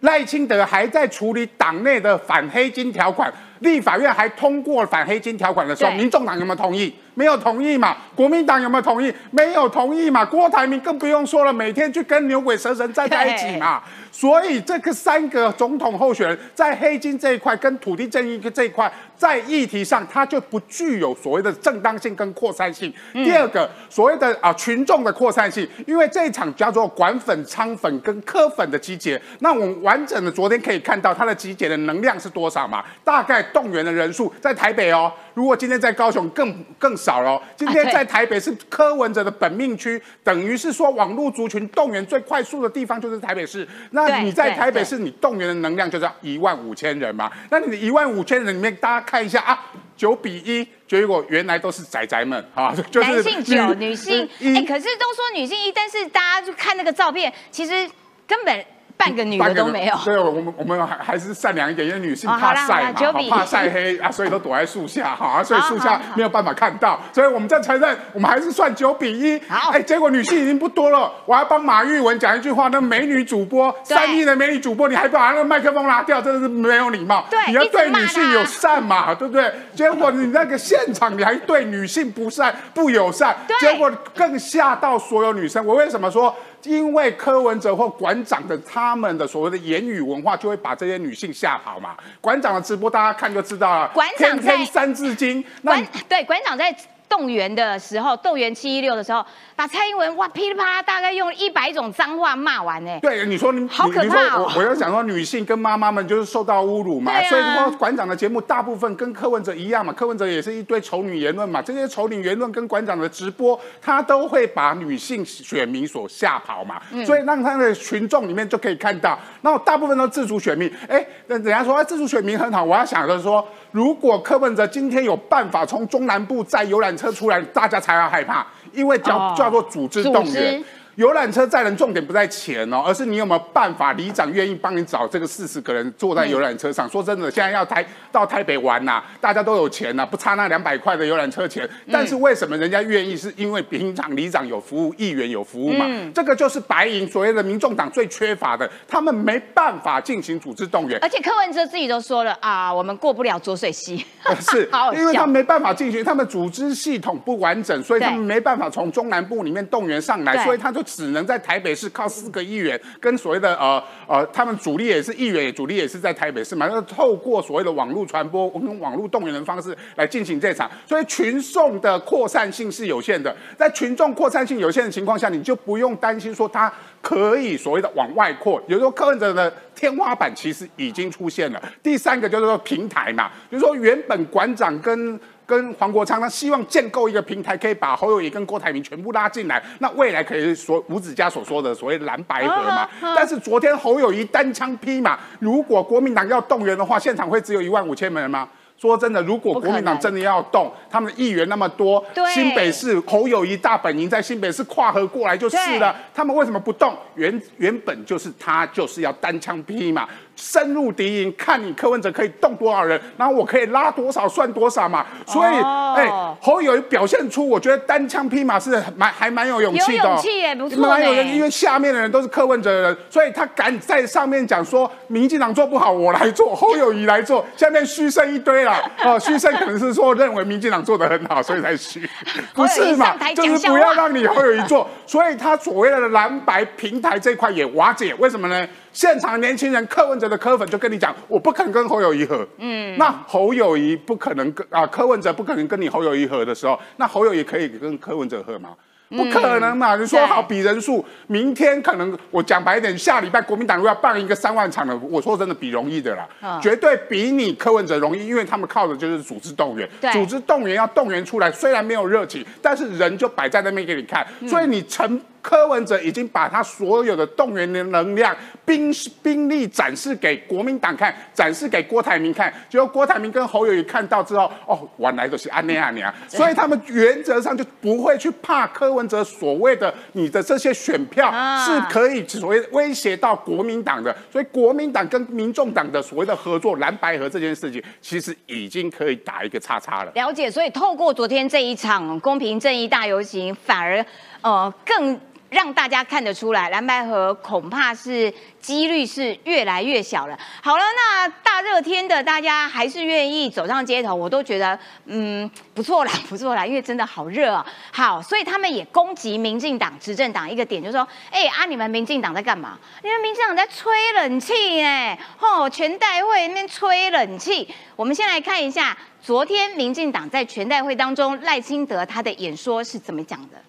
赖清德还在处理党内的反黑金条款，立法院还通过反黑金条款的时候，民众党有没有同意？没有同意嘛？国民党有没有同意？没有同意嘛？郭台铭更不用说了，每天去跟牛鬼蛇神站在一起嘛。所以这个三个总统候选人在黑金这一块跟土地正义这一块，在议题上他就不具有所谓的正当性跟扩散性。第二个，所谓的啊群众的扩散性，因为这一场叫做管粉、仓粉跟科粉的集结，那我们完整的昨天可以看到他的集结的能量是多少嘛？大概动员的人数在台北哦，如果今天在高雄更更少了哦。今天在台北是柯文哲的本命区，等于是说网络族群动员最快速的地方就是台北市。那你在台北市，你动员的能量就是要一万五千人嘛。那你的一万五千人里面，大家看一下啊，九比一，结果原来都是仔仔们啊，就是男性九，女性一哎，可是都说女性一，但是大家就看那个照片，其实根本半个女的都没有。对，我们我们还还是善良一点，因为女性怕晒嘛，怕晒黑啊，所以都躲在树下哈，啊所以树下没有办法看到，所以我们在承认我们还是算九比一。好哎，结果女性已经不多了，我要帮马玉文讲一句话，那美女主播，对三亿的美女主播，你还把那个麦克风拿掉，真的是没有礼貌。对你要对女性友善嘛，对不对？结果你那个现场你还对女性不善不友善，对结果更吓到所有女生。我为什么说？因为柯文哲或馆长的他们的所谓的言语文化，就会把这些女性吓跑嘛。馆长的直播大家看就知道了，馆长在天天三字经，那馆对馆长在动员的时候，动员七一六的时候，把蔡英文哇噼里啪啦大概用一百种脏话骂完呢。对，你说你好可怕哦。我我要讲说女性跟妈妈们就是受到侮辱嘛，啊。所以说馆长的节目大部分跟柯文哲一样嘛，柯文哲也是一堆丑女言论嘛，这些丑女言论跟馆长的直播，他都会把女性选民所吓跑嘛，嗯。所以让他的群众里面就可以看到，那大部分都自主选民，哎，那人家说啊自主选民很好，我要想着说，如果柯文哲今天有办法从中南部再游览车出来，大家才要害怕，因为叫、哦叫做组织动员织。游览车载人重点不在钱哦，而是你有没有办法，里长愿意帮你找这个四十个人坐在游览车上。说真的，现在要台到台北玩呐、大家都有钱呐、不差那两百块的游览车钱。但是为什么人家愿意？是因为平常里长有服务，议员有服务嘛。这个就是白银所谓的民众党最缺乏的，他们没办法进行组织动员。而且柯文哲自己都说了啊，我们过不了浊水溪，是 好好，因为他们没办法进行，他们组织系统不完整，所以他们没办法从中南部里面动员上来，所以他就只能在台北市靠四个议员跟所谓的呃呃，他们主力也是议员，主力也是在台北市嘛，那透过所谓的网络传播跟网络动员的方式来进行这场，所以群众的扩散性是有限的，在群众扩散性有限的情况下，你就不用担心说他可以所谓的往外扩，有时候柯文哲的天花板其实已经出现了。第三个就是说平台嘛，就是说原本馆长跟跟黄国昌他希望建构一个平台，可以把侯友谊跟郭台铭全部拉进来，那未来可以说吴子嘉所说的所谓蓝白河嘛。但是昨天侯友谊单枪匹马，如果国民党要动员的话，现场会只有一万五千人吗？说真的，如果国民党真的要动，他们的议员那么多，新北市侯友谊大本营在新北市跨河过来就是了，他们为什么不动？原原本就是他就是要单枪匹马深入敌营，看你柯文哲可以动多少人，然后我可以拉多少算多少嘛。所以，哦哎、侯友谊表现出我觉得单枪匹马是蛮还蛮有勇气的、哦，有勇气耶不错蛮有呢勇因为下面的人都是柯文哲的人，所以他敢在上面讲说，民进党做不好，我来做，侯友谊来做，下面嘘声一堆啦。哦，嘘声可能是说认为民进党做的很好，所以才嘘，不是嘛？就是不要让你侯友谊做，所以他所谓的蓝白平台这块也瓦解，为什么呢？现场年轻人柯文哲的柯粉就跟你讲，我不肯跟侯友谊合，嗯，那侯友谊不可能跟啊柯文哲不可能跟你侯友谊合的时候，那侯友谊可以跟柯文哲合吗？不可能嘛！你说好比人数，明天可能我讲白一点，下礼拜国民党如果要办一个三万场的，我说真的比容易的啦，嗯绝对比你柯文哲容易，因为他们靠的就是组织动员对，组织动员要动员出来，虽然没有热情，但是人就摆在那边给你看，所以你成。柯文哲已经把他所有的动员的能量、兵兵力展示给国民党看，展示给郭台铭看。结果郭台铭跟侯友宜看到之后，哦，原来都是安内安尼啊，所以他们原则上就不会去怕柯文哲所谓的你的这些选票啊是可以所谓威胁到国民党的。所以国民党跟民众党的所谓的合作蓝白合这件事情，其实已经可以打一个叉叉了。了解，所以透过昨天这一场公平正义大游行，反而呃更让大家看得出来，蓝白河恐怕是几率是越来越小了。好了，那大热天的，大家还是愿意走上街头，我都觉得嗯不错啦，不错啦，因为真的好热啊。好，所以他们也攻击民进党执政党一个点，就是说，哎啊，你们民进党在干嘛？你们民进党在吹冷气呢，吼，全代会那边吹冷气。我们先来看一下昨天民进党在全代会当中赖清德他的演说是怎么讲的。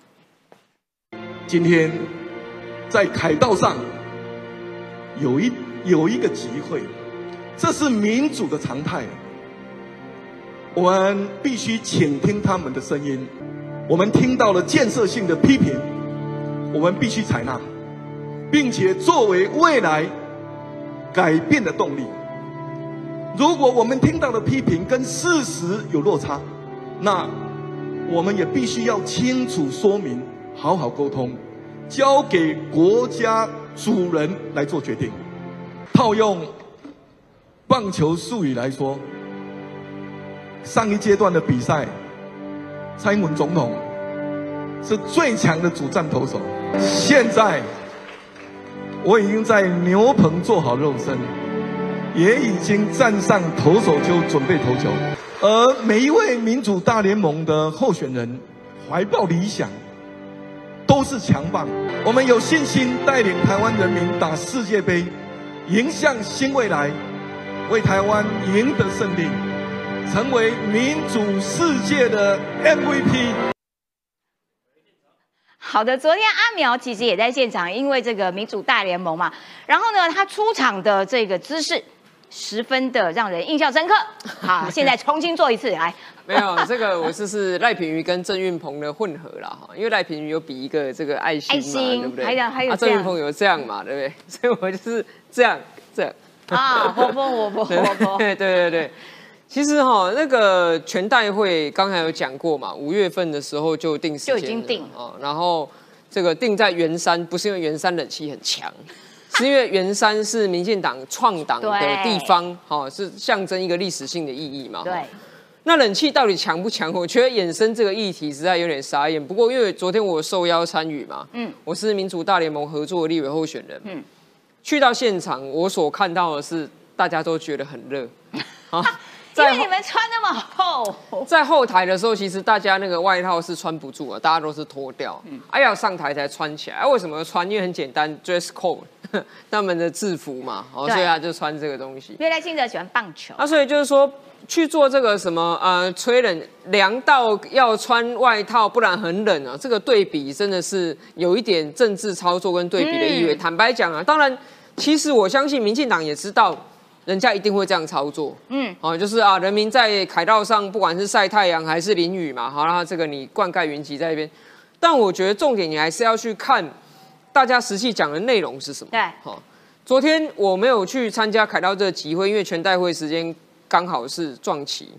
今天在凯道上有一有一个集会，这是民主的常态。我们必须倾听他们的声音。我们听到了建设性的批评，我们必须采纳，并且作为未来改变的动力。如果我们听到的批评跟事实有落差，那我们也必须要清楚说明，好好沟通，交给国家主人来做决定。套用棒球术语来说，上一阶段的比赛。蔡英文总统是最强的主战投手。现在我已经在牛棚做好肉身，也已经站上投手丘准备投球。而每一位民主大联盟的候选人怀抱理想，都是强棒。我们有信心带领台湾人民打世界杯，迎向新未来，为台湾赢得胜利。成为民主世界的 MVP。好的，昨天阿苗其实也在现场，因为这个民主大联盟嘛，然后呢，他出场的这个姿势十分的让人印象深刻。好，现在重新做一次来。没有这个，我就是赖品瑜跟郑运鹏的混合了哈，因为赖品瑜有比一个这个爱心嘛，对不对？还有还有郑运鹏有这样嘛，对不对？所以我就是这样这样啊，活泼活泼 活泼，对对对对。其实哈，那个全代会刚才有讲过嘛，五月份的时候就定时间，就已经定哦。然后这个定在圆山，不是因为圆山冷气很强，是因为圆山是民进党创党的 地方，哈，是象征一个历史性的意义嘛。对。那冷气到底强不强？我觉得衍生这个议题实在有点傻眼。不过因为昨天我受邀参与嘛，嗯，我是民主大联盟合作立委候选人，嗯，去到现场，我所看到的是大家都觉得很热，啊。因为你们穿那么厚，在后台的时候，其实大家那个外套是穿不住的，大家都是脱掉，哎要上台才穿起来。啊，为什么穿？因为很简单，dress code，他们的制服嘛，哦，所以他就穿这个东西。因为赖清德喜欢棒球，啊，所以就是说去做这个什么呃，吹冷凉到要穿外套，不然很冷啊。这个对比真的是有一点政治操作跟对比的意味。坦白讲啊，当然，其实我相信民进党也知道。人家一定会这样操作，嗯，哦，就是啊，人民在凯道上，不管是晒太阳还是淋雨嘛，好，然后这个你灌溉云集在一边，但我觉得重点你还是要去看大家实际讲的内容是什么。对，好，昨天我没有去参加凯道这个集会，因为全代会时间刚好是撞期。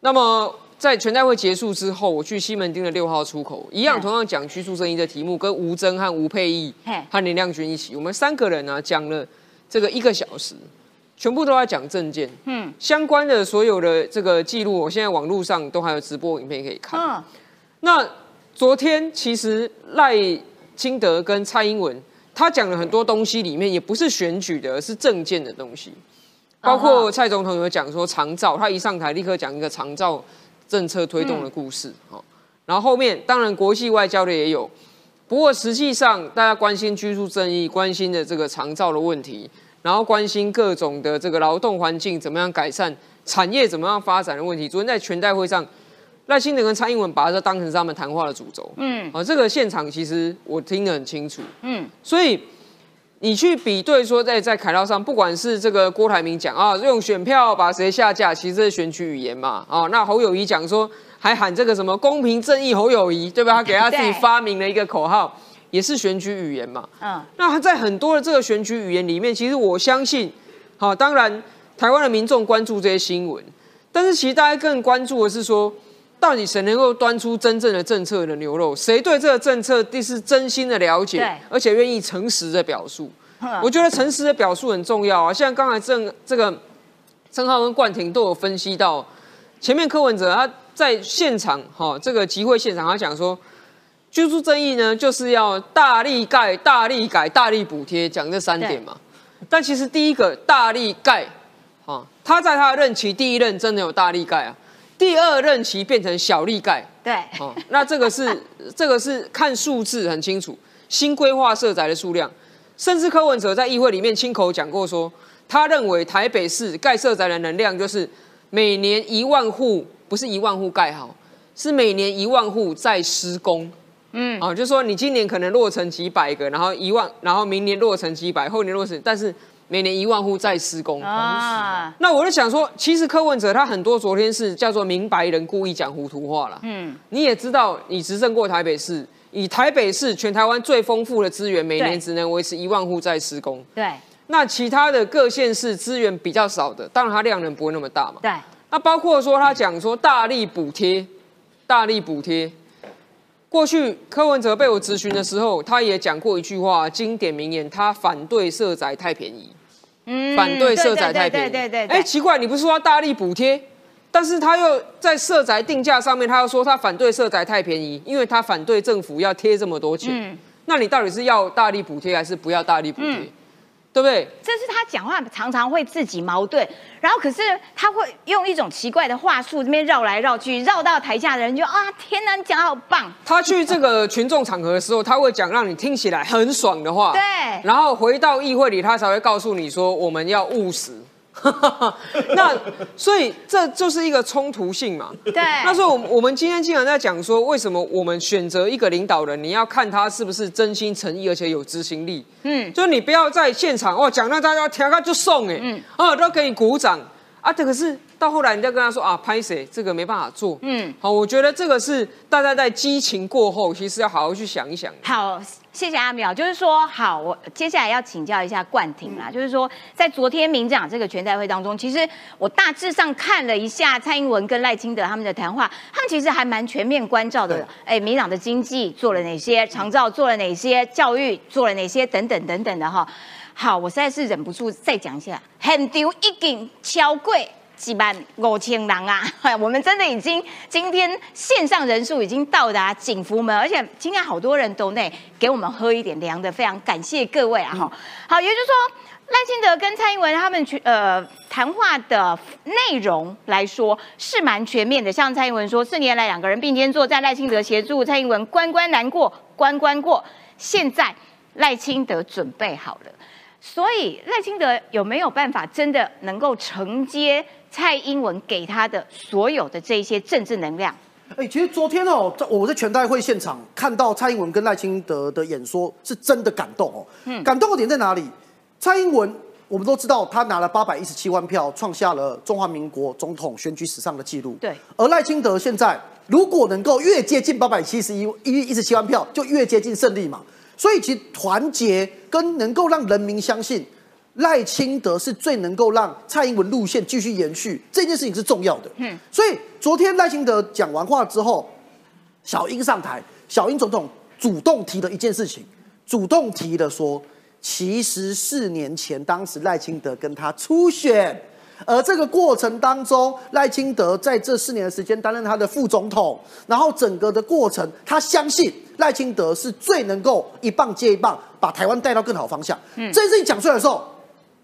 那么在全代会结束之后，我去西门町的六号出口，一样同样讲居住正义的题目，跟吴征和吴佩义和林亮君一起，我们三个人呢讲了这个一个小时。全部都在讲证件，嗯，相关的所有的这个记录，我现在网络上都还有直播影片可以看。嗯，那昨天其实赖清德跟蔡英文他讲了很多东西，里面也不是选举的，而是政见的东西，包括蔡总统有讲说长照，他一上台立刻讲一个长照政策推动的故事，哦，然后后面当然国际外交的也有，不过实际上大家关心居住正义，关心的这个长照的问题。然后关心各种的这个劳动环境怎么样改善，产业怎么样发展的问题。昨天在全代会上，赖清德跟蔡英文把这当成是他们谈话的主轴。嗯，啊，这个现场其实我听得很清楚。嗯，所以你去比对说，在在凯道上，不管是这个郭台铭讲啊，用选票把谁下架，其实这是选举语言嘛。啊，那侯友谊讲说，还喊这个什么公平正义侯友谊，对吧？他给他自己发明了一个口号。也是选举语言嘛，嗯，那他在很多的这个选举语言里面，其实我相信，好，当然台湾的民众关注这些新闻，但是其实大家更关注的是说，到底谁能够端出真正的政策的牛肉，谁对这个政策第是真心的了解，而且愿意诚实的表述。我觉得诚实的表述很重要啊，像刚才郑这个郑浩跟冠廷都有分析到，前面柯文哲他在现场哈这个集会现场，他讲说。居住正义呢，就是要大力盖、大力改、大力补贴，讲这三点嘛。但其实第一个大力盖，啊，他在他的任期第一任真的有大力盖啊，第二任期变成小力盖。对，哦，那这个是 这个是看数字很清楚，新规划设宅的数量，甚至柯文哲在议会里面亲口讲过说，他认为台北市盖设宅的能量就是每年一万户，不是一万户盖好，是每年一万户在施工。嗯，哦，就是说你今年可能落成几百个，然后一万，然后明年落成几百，后年落成，但是每年一万户在施工。啊，那我就想说，其实柯文哲他很多昨天是叫做明白人故意讲糊涂话了。嗯，你也知道，你执政过台北市，以台北市全台湾最丰富的资源，每年只能维持一万户在施工。对那其他的各县市资源比较少的，当然它量能不会那么大嘛。对，那包括说他讲说大力补贴，大力补贴。过去柯文哲被我咨询的时候，他也讲过一句话，经典名言，他反对社宅太便宜。嗯反对社宅太便宜。对对对哎，奇怪，你不是说要大力补贴，但是他又在社宅定价上面，他又说他反对社宅太便宜，因为他反对政府要贴这么多钱。嗯那你到底是要大力补贴还是不要大力补贴？嗯对不对？这是他讲话常常会自己矛盾，然后可是他会用一种奇怪的话术，这边绕来绕去，绕到台下的人就啊，天哪，你讲得好棒，他去这个群众场合的时候，他会讲让你听起来很爽的话，对然后回到议会里，他才会告诉你说我们要务实。那所以这就是一个冲突性嘛。对，那所以，我们我们今天经常在讲说，为什么我们选择一个领导人，你要看他是不是真心诚意，而且有执行力。嗯就是你不要在现场哦讲到大家听他就送哎，嗯哦都给你鼓掌啊，这可是到后来你再跟他说啊拍谁这个没办法做。嗯，好，我觉得这个是大家在激情过后，其实要好好去想一想。好，谢谢阿淼。就是说，好，我接下来要请教一下冠廷啦。就是说，在昨天民进党这个全代会当中，其实我大致上看了一下蔡英文跟赖清德他们的谈话，他们其实还蛮全面关照的。哎，民进党的经济做了哪些，长照做了哪些，教育做了哪些，等等等等的哈。好，我实在是忍不住再讲一下，很丢已经超过几万五千人啊！我们真的已经今天线上人数已经到达景福门，而且今天好多人都内给我们喝一点凉的，非常感谢各位啊！哈、好，也就是说。赖清德跟蔡英文他们去呃谈话的内容来说是蛮全面的，像蔡英文说四年来两个人并肩作战，赖清德协助蔡英文关关难过关关过，现在赖清德准备好了，所以赖清德有没有办法真的能够承接蔡英文给他的所有的这一些政治能量？哎、其实昨天哦，在我在全代会现场看到蔡英文跟赖清德的演说，是真的感动哦。嗯感动的点在哪里？蔡英文我们都知道，他拿了八百一十七万票，创下了中华民国总统选举史上的纪录。对，而赖清德现在如果能够越接近八百七十一一一十七万票，就越接近胜利嘛。所以其实团结跟能够让人民相信赖清德是最能够让蔡英文路线继续延续这件事情是重要的。嗯，所以昨天赖清德讲完话之后，小英上台，小英总统主动提了一件事情，主动提了说，其实四年前当时赖清德跟他初选，而这个过程当中，赖清德在这四年的时间担任他的副总统，然后整个的过程，他相信赖清德是最能够一棒接一棒，把台湾带到更好方向。嗯这件事情讲出来的时候，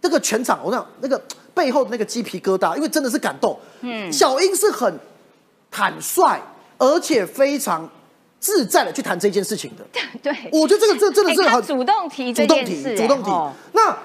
那个全场我想那个背后的那个鸡皮疙瘩，因为真的是感动。嗯。小英是很坦率，而且非常自在的去谈这件事情的。对，我觉得这个这真的是很主动提主动提，主动提。那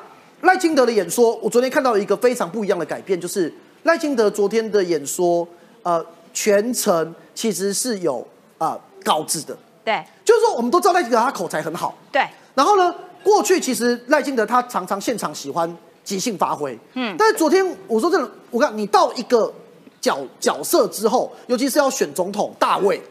赖清德的演说，我昨天看到一个非常不一样的改变，就是赖清德昨天的演说，呃，全程其实是有啊、呃稿子的，对。就是说我们都知道赖清德他口才很好，对，然后呢，过去其实赖清德他常常现场喜欢即兴发挥，嗯。但是昨天我说真的，我看你到一个角角色之后，尤其是要选总统大位，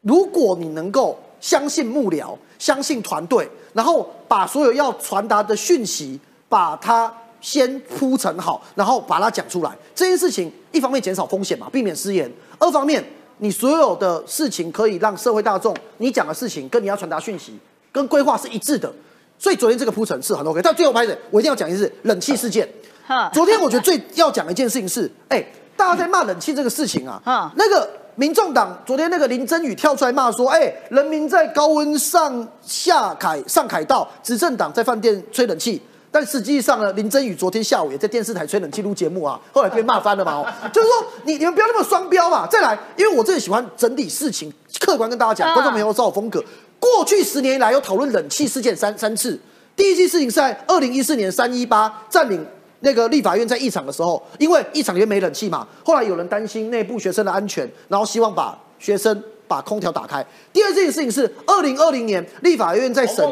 如果你能够相信幕僚、相信团队，然后把所有要传达的讯息，把它先铺陈好，然后把它讲出来，这件事情一方面减少风险嘛，避免失言；二方面你所有的事情可以让社会大众你讲的事情跟你要传达讯息跟规划是一致的。所以昨天这个铺陈是很 OK，但最后拍的我一定要讲一次冷气事件。呵昨天我觉得最要讲的一件事情是，哎、大家在骂冷气这个事情啊，嗯那个民众党昨天那个林真宇跳出来骂说，哎、人民在高温上下凯上凯道，执政党在饭店吹冷气。但实际上呢，林真宇昨天下午也在电视台吹冷气录节目啊，后来被骂翻了嘛。哦，就是说你你们不要那么双标嘛。再来，因为我真的喜欢整理事情，客观跟大家讲，嗯观众朋友知道我风格。过去十年以来有讨论冷气事件三三次，第一件事情是在二零一四年三一八占领那个立法院在议场的时候，因为议场里面没冷气嘛，后来有人担心内部学生的安全，然后希望把学生把空调打开。第二件事情是二零二零年立法院在审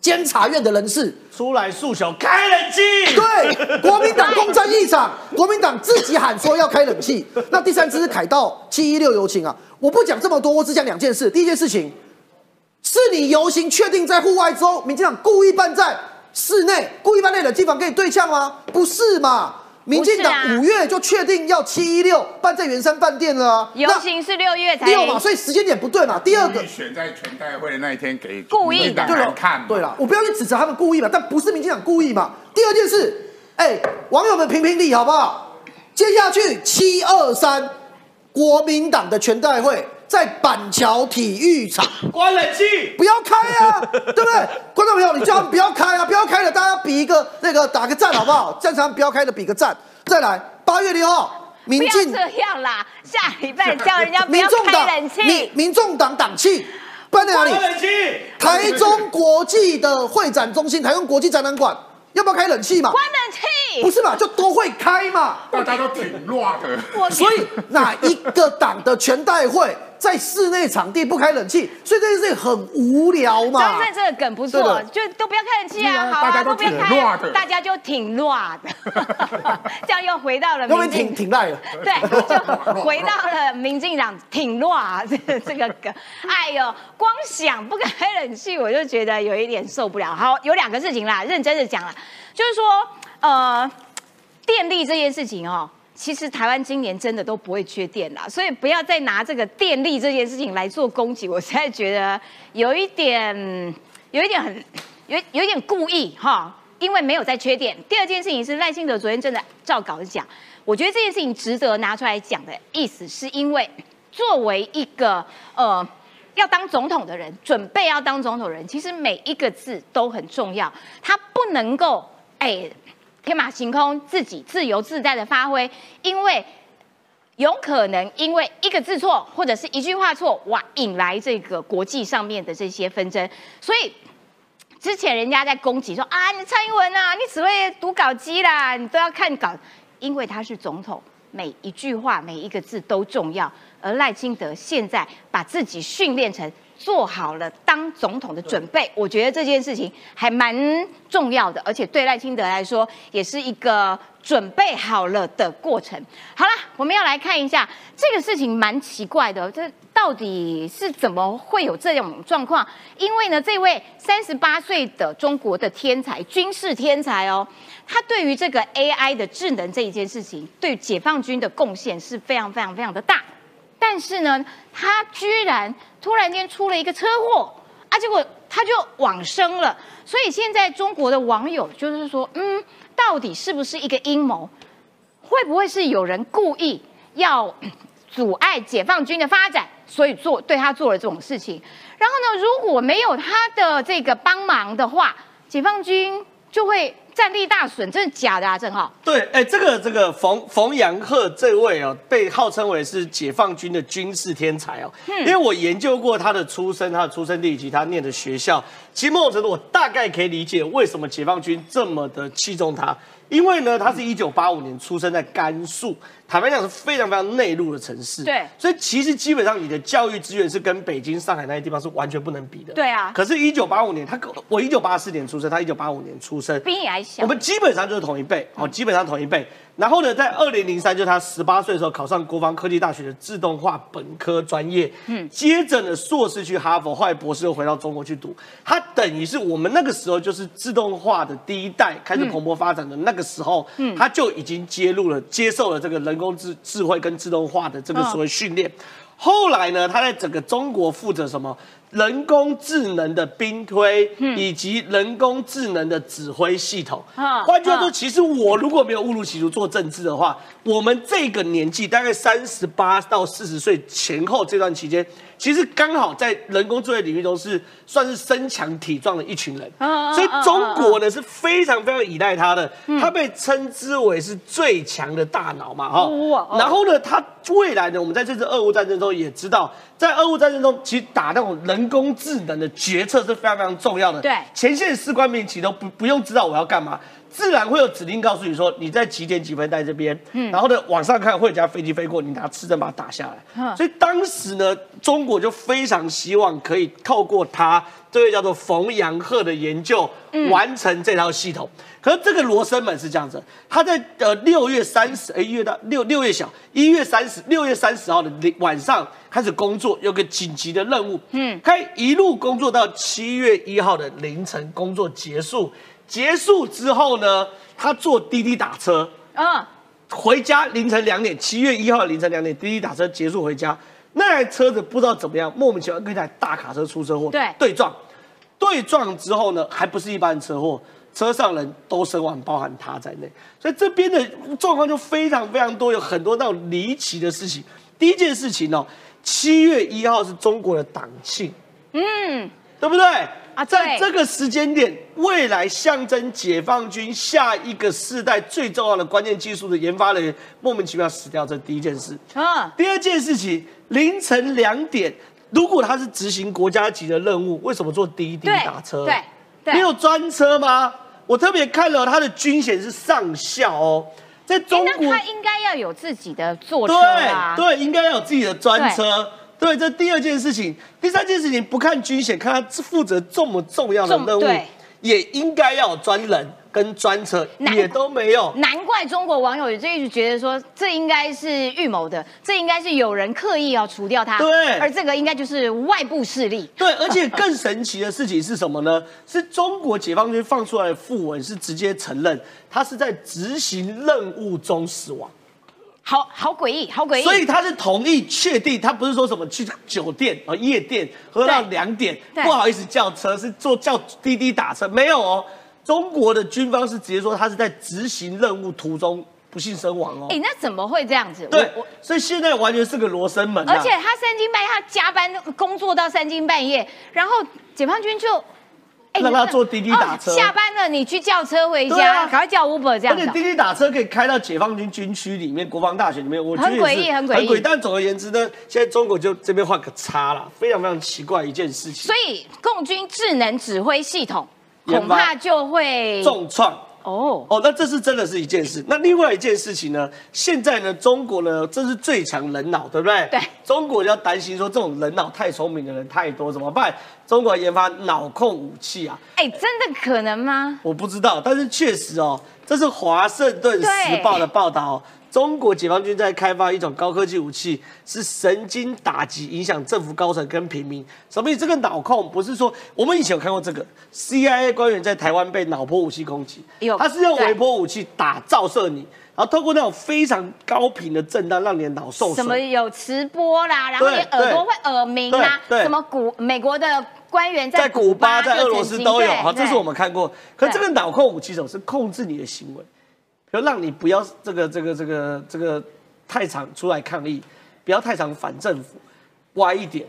监察院的人士出来诉求开冷气。对，国民党攻占一场，国民党自己喊说要开冷气。那第三次是凯道七一六游行啊，我不讲这么多，我只讲两件事。第一件事情，是你游行确定在户外之后，民进党故意办在室内，故意办在冷气房跟你对呛吗？不是嘛？民进党五月就确定要七一六办在圆山饭店了啊，游行是六月才六嘛，所以时间点不对嘛。第二个选在全代会的那一天给故意的对了看，对了，我不要去指责他们故意嘛，但不是民进党故意嘛。第二件事，哎，网友们评评理好不好？接下去七二三，国民党的全代会在板桥体育场关冷气，不要开啊，对不对？观众朋友，你叫他们不要开啊，不要开了，大家比一个那个打个赞好不好？正常不要开的比个赞。再来，八月六号，民进不要这样啦，下礼拜叫人家不要民众党开冷气民。民众党党庆办在哪里？关冷气。台中国际的会展中心，台中国际展览馆，要不要开冷气嘛？关冷气，不是嘛，就都会开嘛。大家都挺乱的。所以哪一个党的全代会在室内场地不开冷气，所以这件事情很无聊嘛张。正这个梗不错，就都不要开冷气啊，好啊，大家都不要挺开大家就挺乱的，这样又回到了民进挺挺赖了。对，就回到了民进党挺乱这个这个梗。哎呦，光想不开冷气，我就觉得有一点受不了。好，有两个事情啦，认真的讲啦，就是说，呃，电力这件事情哦。其实台湾今年真的都不会缺电啦，所以不要再拿这个电力这件事情来做攻击。我实在觉得有一点，有一点很，有有一点故意哈，因为没有在缺电。第二件事情是赖清德昨天真的照稿子讲，我觉得这件事情值得拿出来讲的意思，是因为作为一个呃要当总统的人，准备要当总统的人，其实每一个字都很重要，他不能够哎天马行空，自己自由自在的发挥，因为有可能因为一个字错或者是一句话错，哇，引来这个国际上面的这些纷争，所以。之前人家在攻击说啊，你蔡英文啊，你只会读稿机啦，你都要看稿，因为他是总统，每一句话每一个字都重要。而赖清德现在把自己训练成做好了当总统的准备，我觉得这件事情还蛮重要的，而且对赖清德来说也是一个准备好了的过程。好了，我们要来看一下这个事情，蛮奇怪的，这到底是怎么会有这种状况？因为呢，这位三十八岁的中国的天才，军事天才哦，他对于这个 AI 的智能这一件事情，对解放军的贡献是非常非常非常的大。但是呢，他居然突然间出了一个车祸啊，结果他就往生了。所以现在中国的网友就是说，嗯，到底是不是一个阴谋？会不会是有人故意要阻碍解放军的发展，所以做对他做了这种事情？然后呢，如果没有他的这个帮忙的话，解放军就会战力大损，真的假的啊？正好，对，哎，这个这个冯冯阳鹤这位哦，被号称为是解放军的军事天才哦。因为我研究过他的出身、他的出生地以及他念的学校，其实某种程度我大概可以理解为什么解放军这么的器重他。因为呢，他是一九八五年出生在甘肃，坦白讲是非常非常内陆的城市。对所以其实基本上你的教育资源是跟北京、上海那些地方是完全不能比的。对啊可是，一九八五年，他跟我一九八四年出生，他一九八五年出生，比你还小。我们基本上就是同一辈，哦，基本上同一辈。然后呢，在二零零三，就是他十八岁的时候考上国防科技大学的自动化本科专业，嗯，接着呢，硕士去哈佛，后来博士又回到中国去读。他等于是我们那个时候就是自动化的第一代开始蓬勃发展的那个时候，嗯，他就已经接入了、接受了这个人工智智慧跟自动化的这个所谓训练。后来呢，他在整个中国负责什么？人工智能的兵推，以及人工智能的指挥系统。嗯换句话说，嗯其实我如果没有误入歧途做政治的话，我们这个年纪大概三十八到四十岁前后这段期间，其实刚好在人工智能领域中是算是身强体壮的一群人。所以中国呢是非常非常依赖他的，他被称之为是最强的大脑嘛，哈。然后呢，他未来呢，我们在这次俄乌战争中也知道，在俄乌战争中，其实打那种人工智能的决策是非常非常重要的。对前线士官兵其实都不不用知道我要干嘛，自然会有指令告诉你说你在几点几分在这边，嗯然后呢往上看会有架飞机飞过，你拿刺针把它打下来。嗯所以当时呢，中国就非常希望可以透过他这位叫做冯阳鹤的研究，嗯完成这套系统。可是这个罗生门是这样子，他在呃六月三十，哎一月到六六月小一月三十六月三十号的晚上开始工作，有个紧急的任务，嗯，可以一路工作到七月一号的凌晨工作结束。结束之后呢，他坐滴滴打车，嗯，回家凌晨两点，七月一号凌晨两点，滴滴打车结束回家，那台车子不知道怎么样，莫名其妙跟一台大卡车出车祸，对。对撞，对撞之后呢，还不是一般车祸，车上人都身亡，包含他在内，所以这边的状况就非常非常多，有很多那种离奇的事情。第一件事情哦，七月一号是中国的党庆，嗯，对不对？啊在这个时间点，未来象征解放军下一个世代最重要的关键技术的研发人员莫名其妙死掉，这是第一件事。啊，第二件事情，凌晨两点，如果他是执行国家级的任务，为什么坐滴滴打车？对对没有专车吗？我特别看了他的军衔是上校哦，在哎中国那他应该要有自己的坐车啊，对对，应该要有自己的专车。对，这第二件事情，第三件事情，不看军衔，看他负责这么重要的任务，也应该要有专人跟专车，也都没有。难怪中国网友就一直觉得说，这应该是预谋的，这应该是有人刻意要除掉他，对而这个应该就是外部势力，对，而且更神奇的事情是什么呢？是中国解放军放出来的讣文是直接承认他是在执行任务中死亡，好好诡异，好诡异，所以他是同意确定，他不是说什么去酒店啊、夜店喝到对两点，不好意思叫车，是坐叫滴滴打车，没有哦。中国的军方是直接说他是在执行任务途中不幸身亡哦。哎、那怎么会这样子？对所以现在完全是个罗生门、啊，而且他三更半夜，他加班工作到三更半夜，然后解放军就。哎让他坐滴滴打车哦下班了，你去叫车回家，赶快叫 Uber 这样。而且滴滴打车可以开到解放军军区里面、国防大学里面，我觉得很诡异很诡异但总而言之呢，现在中国就这边画个叉啦，非常非常奇怪一件事情所，以共军智能指挥系统恐怕就会重创。哦哦，那这是真的是一件事。那另外一件事情呢？现在呢，中国呢，这是最强人脑，对不对？对。中国就要担心说，这种人脑太聪明的人太多，怎么办？中国研发脑控武器啊，哎、真的可能吗？我不知道，但是确实哦，这是《华盛顿时报》的报道、哦。中国解放军在开发一种高科技武器，是神经打击，影响政府高层跟平民。什么意思？这个脑控不是说我们以前有看过这个 CIA 官员在台湾被脑波武器攻击有，他是用微波武器打照射你，然后透过那种非常高频的震荡，让你的脑受损什么。有磁波啦，然后你耳朵会耳鸣啦，对对什么古美国的官员在古巴、在就俄罗斯都有，对好，这是我们看过。可对这个脑控武器总是控制你的行为，比如让你不要这个这个这个这个太常出来抗议，不要太常反政府，歪一点，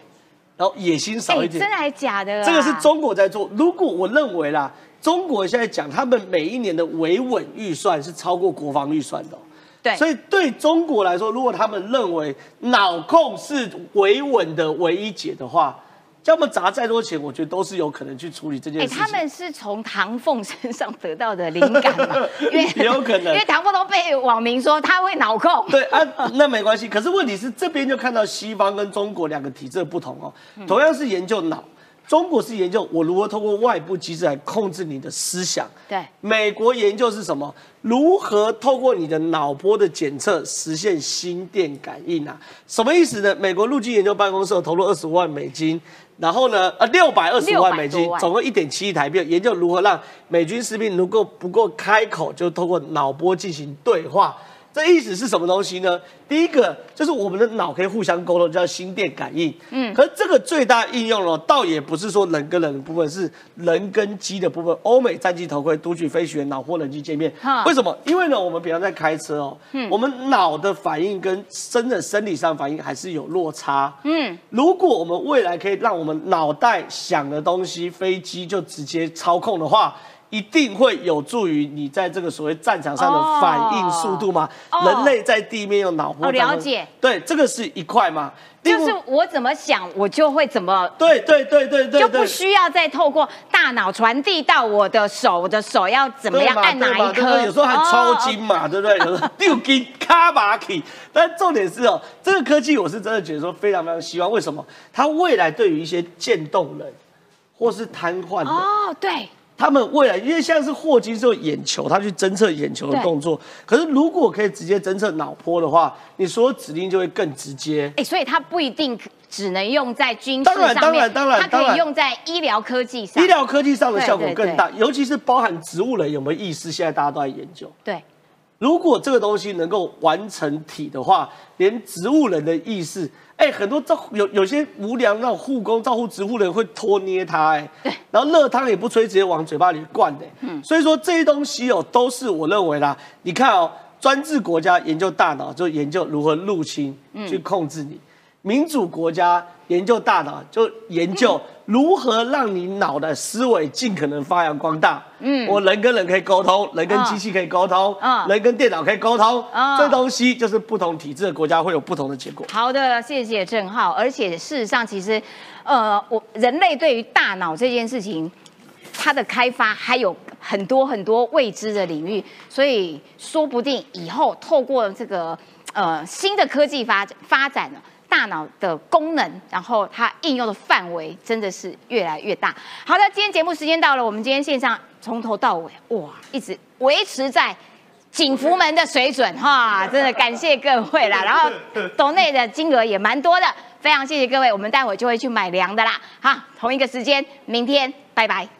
然后野心少哎、一点。真的还假的、啊？这个是中国在做。如果我认为啦，中国现在讲他们每一年的维稳预算是超过国防预算的哦、对，所以对中国来说，如果他们认为脑控是维稳的唯一解的话，叫他们砸再多钱，我觉得都是有可能去处理这件哎、事情。他们是从唐凤身上得到的灵感嘛？因为也 有可能因为唐凤都被网民说他会脑控。对啊，那没关系。可是问题是，这边就看到西方跟中国两个体制的不同哦。嗯同样是研究脑，中国是研究我如何通过外部机制来控制你的思想。对，美国研究是什么？如何透过你的脑波的检测实现心电感应啊？什么意思呢？美国陆基研究办公室投入二十五万美金，然后呢，呃，六百二十万美600多，万金总共一点七亿台币，研究如何让美军士兵能够不够开口就透过脑波进行对话。这意思是什么东西呢？第一个就是我们的脑可以互相沟通，叫心电感应。嗯，可是这个最大应用呢，倒也不是说人跟人的部分，是人跟机的部分。欧美战机头盔、读取飞行员脑或人机界面哈。为什么？因为呢，我们平常在开车哦，我们脑的反应跟真的生理上反应还是有落差。嗯，如果我们未来可以让我们脑袋想的东西，飞机就直接操控的话，一定会有助于你在这个所谓战场上的反应速度吗。哦人类在地面用脑波哦了解对，这个是一块嘛。就是我怎么想，我就会怎么。对对对对对，就不需要再透过大脑传递到我的手，我的手要怎么样按哪一颗？有时候还抽筋哦。嘛，对不对？有时候六筋卡马起，但重点是哦，这个科技我是真的觉得说非常非常希望，为什么？它未来对于一些渐冻人或是瘫痪的，哦，对，他们未来因为像是霍金是有眼球，他去侦测眼球的对动作，可是如果可以直接侦测脑波的话，你所有指令就会更直接。哎，所以它不一定只能用在军事当然上面，当然当然它可以用在医疗科技上。医疗科技上的效果更大，尤其是包含植物人有没有意识，现在大家都在研究。对，如果这个东西能够完成体的话，连植物人的意识，哎、很多照有有些无良那种护工照顾植物人会拖捏他、哎，对，然后热汤也不吹，直接往嘴巴里灌的、嗯。所以说这些东西哦，都是我认为啦，你看哦，专制国家研究大脑就研究如何入侵嗯去控制你，民主国家研究大脑就研究 如何让你脑的思维尽可能发扬光大。嗯，我人跟人可以沟通，人跟机器可以沟通，嗯人跟电脑可以沟通，嗯这东西就是不同体制的国家会有不同的结果。好的，谢谢郑浩。而且事实上，其实，呃，我人类对于大脑这件事情，它的开发还有很多很多未知的领域，所以说不定以后透过这个呃新的科技发展发展呢。大脑的功能，然后它应用的范围真的是越来越大。好的，今天节目时间到了，我们今天线上从头到尾，哇，一直维持在景福门的水准哈，真的感谢各位啦。然后岛内的金额也蛮多的，非常谢谢各位，我们待会就会去买粮的啦。好，同一个时间，明天拜拜。